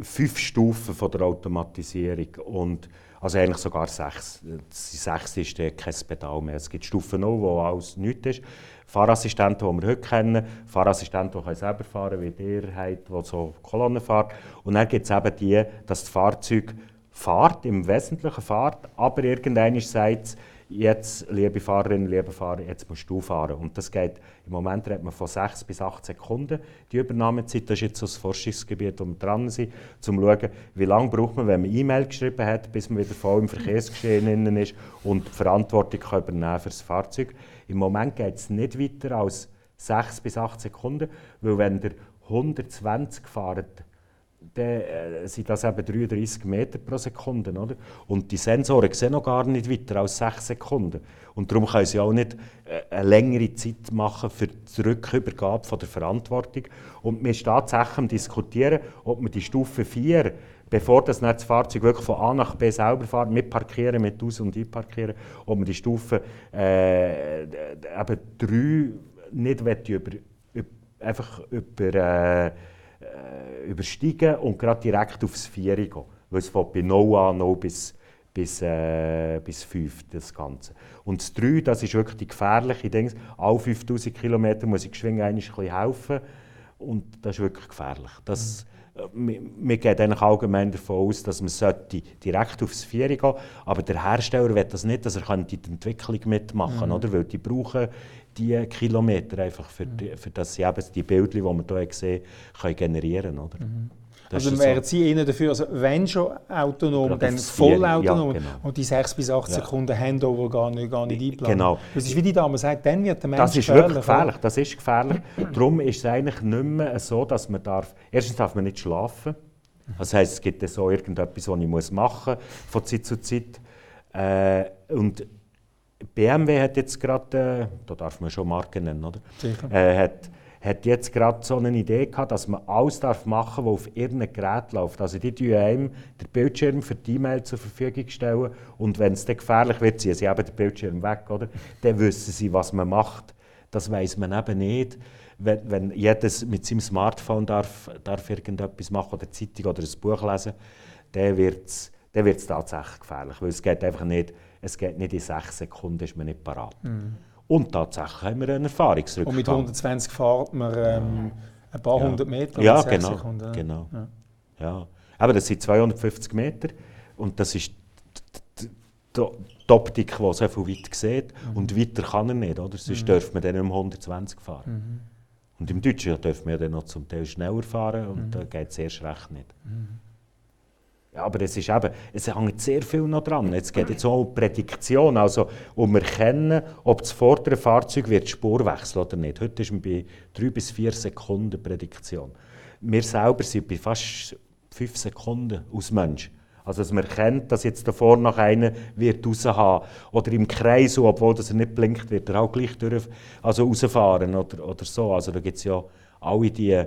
Speaker 3: fünf Stufen von der Automatisierung und also eigentlich sogar sechs. Die sechste ist kein Pedal mehr. Es gibt Stufen 0, wo alles nichts ist. Fahrassistenten, die wir heute kennen, Fahrassistenten, die selber fahren wie ihr habt, die so Kolonnen fahren. Und dann gibt es eben die, dass das Fahrzeug fährt, im Wesentlichen fährt, aber irgendwann sagt jetzt, liebe Fahrerinnen, liebe Fahrer, jetzt musst du fahren. Und das geht, im Moment redet man von 6 bis 8 Sekunden, die Übernahmezeit. Das ist jetzt so das Forschungsgebiet, wo wir dran sind, um zu schauen, wie lange braucht man, wenn man E-Mail geschrieben hat, bis man wieder voll im Verkehrsgeschehen ist und die Verantwortung kann übernehmen für das Fahrzeug. Im Moment geht es nicht weiter als 6 bis 8 Sekunden, weil wenn der 120 fahrt, dann äh, sind das eben 33 Meter pro Sekunde. Oder? Und die Sensoren sehen noch gar nicht weiter als 6 Sekunden. Und darum können sie auch nicht äh, eine längere Zeit machen für die Rückübergabe von der Verantwortung. Und wir sind tatsächlich am diskutieren, ob man die Stufe 4 bevor das, das Fahrzeug wirklich von A nach B selber fährt, mit Parkieren, mit Aus- und Einparkieren, ob man die Stufe äh, eben 3 nicht über, über, einfach über äh, äh, übersteigen und gerade direkt aufs 4 gehen. Weil es von bei 0 an 0 bis, bis, äh, bis 5, das Ganze. Und das 3, das ist wirklich die gefährliche Ding. Alle 5000 Kilometer muss ich geschwind ein bisschen helfen. Und das ist wirklich gefährlich. Das, wir gehen eigentlich allgemein davon aus, dass man direkt aufs Vier gehen sollte. Aber der Hersteller will das nicht, dass er die Entwicklung mitmachen. Mhm. Weil die brauchen die Kilometer einfach, für, die, für dass sie eben die Bilder, die man hier gesehen können generieren oder? Mhm.
Speaker 2: Also wären so. Sie Ihnen dafür, also wenn schon autonom, Gerade dann vollautonom ja, genau. und die 6 bis 8 ja. Sekunden Handover gar nicht, gar nicht einplanen.
Speaker 3: Genau.
Speaker 2: Das ist wie die Dame sagt, dann wird der Mensch
Speaker 3: Das ist wirklich gefährlich, das ist gefährlich. Darum ist es eigentlich nicht mehr so, dass man darf, erstens darf man nicht schlafen. Das heisst, es gibt so irgendetwas, was ich machen muss von Zeit zu Zeit. Äh, und BMW hat jetzt gerade, äh, da darf man schon Marken nennen, oder? Sicher. Äh, hat, hat jetzt gerade so eine Idee gehabt, dass man alles darf machen darf, was auf irgendeinem Gerät läuft. Also die stellen einem den Bildschirm für die E-Mail zur Verfügung stellen und wenn es dann gefährlich wird, ziehen sie eben den Bildschirm weg, oder? Dann wissen sie, was man macht. Das weiß man eben nicht. Wenn, wenn jedes mit seinem Smartphone darf, darf irgendetwas machen oder eine Zeitung oder ein Buch lesen, dann wird es tatsächlich gefährlich, weil es geht einfach nicht es geht nicht in sechs Sekunden, ist man nicht parat. Mhm. Und tatsächlich haben wir einen Erfahrungsrückgang.
Speaker 2: Und mit 120 fährt man ähm, ein paar hundert Meter
Speaker 3: ja, in genau, Sekunden. Genau. Ja. ja. Aber das sind 250 Meter und das ist die, die, die Optik, die so viel weit sieht. Mhm. Und weiter kann er nicht, oder? sonst mhm. dürfen wir dann nicht um 120 fahren. Mhm. Und im Deutschen dürfen wir dann noch zum Teil schneller fahren und mhm. da geht es erst recht nicht. Mhm. Aber es ist eben, es hängt sehr viel noch dran. Es geht jetzt auch um Prädiktion, also um erkennen, ob das vordere Fahrzeug wird Spur wechseln oder nicht. Heute ist man bei drei bis vier Sekunden Prädiktion. Wir selber sind bei fast fünf Sekunden aus Mensch. Also dass man erkennt, dass jetzt davor noch einer wird raus haben oder im Kreis, obwohl das er nicht blinkt, wird er auch gleich durch, also rausfahren oder, oder so. Also da gibt es ja alle die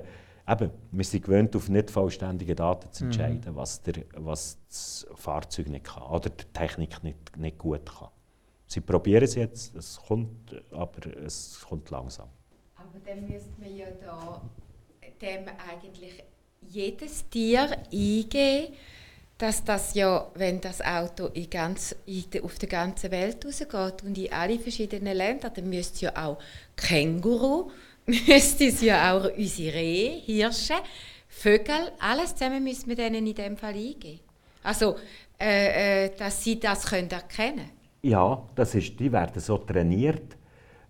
Speaker 3: eben, wir sind gewöhnt, auf nicht vollständige Daten zu mhm. entscheiden, mhm. was, der, was das Fahrzeug nicht kann oder die Technik nicht, nicht gut kann. Sie probieren es jetzt, es kommt, aber es kommt langsam.
Speaker 5: Aber dann müsste man ja da dem eigentlich jedes Tier eingeben, dass das ja, wenn das Auto in ganz, in de, auf der ganzen Welt rausgeht und in alle verschiedenen Länder, dann müsste ja auch Känguru müsste es ja auch unsere Rehe, Hirsche, Vögel, alles zusammen müssen wir denen in dem Fall eingeben. Also, äh, äh, dass sie das können erkennen
Speaker 3: Ja, das ist, die werden so trainiert.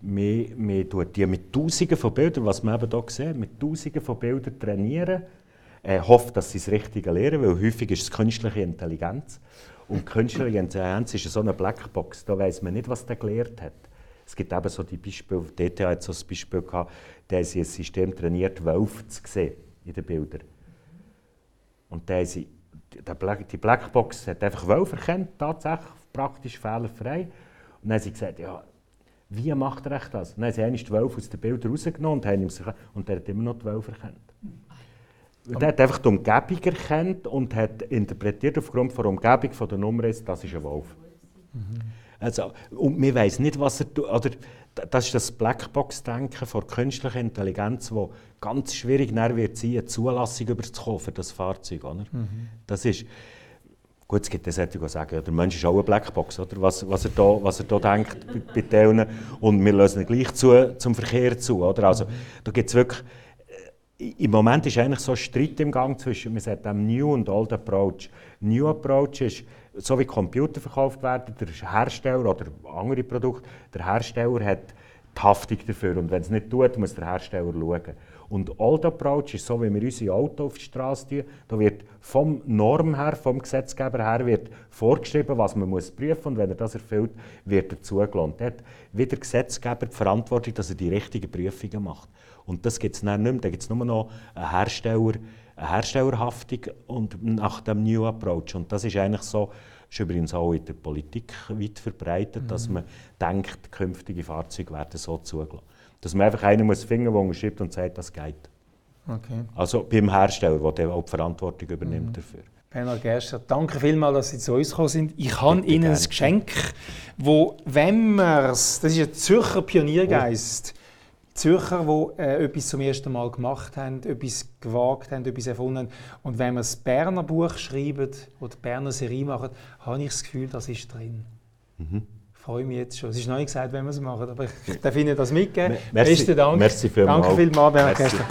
Speaker 3: Wir, wir tun die mit Tausenden von Bildern, was man eben hier sieht, mit Tausenden von Bildern trainieren. Äh, hofft, dass sie das Richtige lernen, weil häufig ist es künstliche Intelligenz. Und künstliche Intelligenz ist so eine Blackbox, da weiß man nicht, was der gelernt hat. Es gibt eben so die Beispiele, DT hat so ein Beispiel gehabt, da sie ein System trainiert, Wölfe zu sehen in den Bildern. Und da sie, die Blackbox hat einfach Wölfe erkannt, tatsächlich praktisch fehlerfrei. Und dann haben sie gesagt, ja, wie macht er das? Und dann haben sie die Wölfe aus den Bildern rausgenommen und, haben ihm, und er hat immer noch die Wölfe erkannt. Und er hat einfach die Umgebung erkannt und hat interpretiert aufgrund der Umgebung von der Nummer, das ist ein Wolf. Mhm. Also, und wir wissen nicht, was er tut. Oder, das ist das Blackbox-Denken von künstlicher Intelligenz, wo ganz schwierig wird sein, eine Zulassung überzukommen für das Fahrzeug. Oder? Mhm. Das ist, gut, es gibt ja solche, die sagen, ja, der Mensch ist auch eine Blackbox, oder? Was, was, er, da, was er da denkt bei, bei denen. Und wir lösen ihn gleich zu, zum Verkehr zu. Oder? Also, mhm. da gibt es wirklich im Moment ist eigentlich so ein Streit im Gang zwischen, man sagt dem New und Old Approach. New Approach ist, so wie Computer verkauft werden, der Hersteller oder andere Produkte, der Hersteller hat die Haftung dafür und wenn es nicht tut, muss der Hersteller schauen. Und Old Approach ist so, wie wir unsere Autos auf die Straße tun, da wird vom Norm her, vom Gesetzgeber her, wird vorgeschrieben, was man muss prüfen muss und wenn er das erfüllt, wird er zugelassen. Da hat wieder der Gesetzgeber die Verantwortung, dass er die richtigen Prüfungen macht. Und das gibt es nicht mehr, da gibt es nur noch einen Hersteller, Herstellerhaftung und nach dem New Approach. Und das ist eigentlich so, ist übrigens auch in der Politik weit verbreitet, mhm. dass man denkt, künftige Fahrzeuge werden so zugelassen. Dass man einfach einen muss finden, der unterschreibt und sagt, das geht. Okay. Also beim Hersteller, der auch die Verantwortung übernimmt mhm. dafür.
Speaker 2: Bernhard Gerster, danke vielmals, dass Sie zu uns gekommen sind. Ich habe Ihnen ein Geschenk, wo, wenn man es, das ist ein Zürcher Pioniergeist, Zürcher, die äh, etwas zum ersten Mal gemacht haben, etwas gewagt haben, etwas erfunden haben. Und wenn wir das Berner Buch schreiben oder die Berner Serie machen, habe ich das Gefühl, das ist drin. Mhm. Ich freue mich jetzt schon. Es ist noch nicht gesagt, wenn wir es machen, aber ich darf Ihnen das mitgeben.
Speaker 3: Merci, Besten Dank.
Speaker 2: Merci vielmals. Danke vielmals, Bernhard Kessler.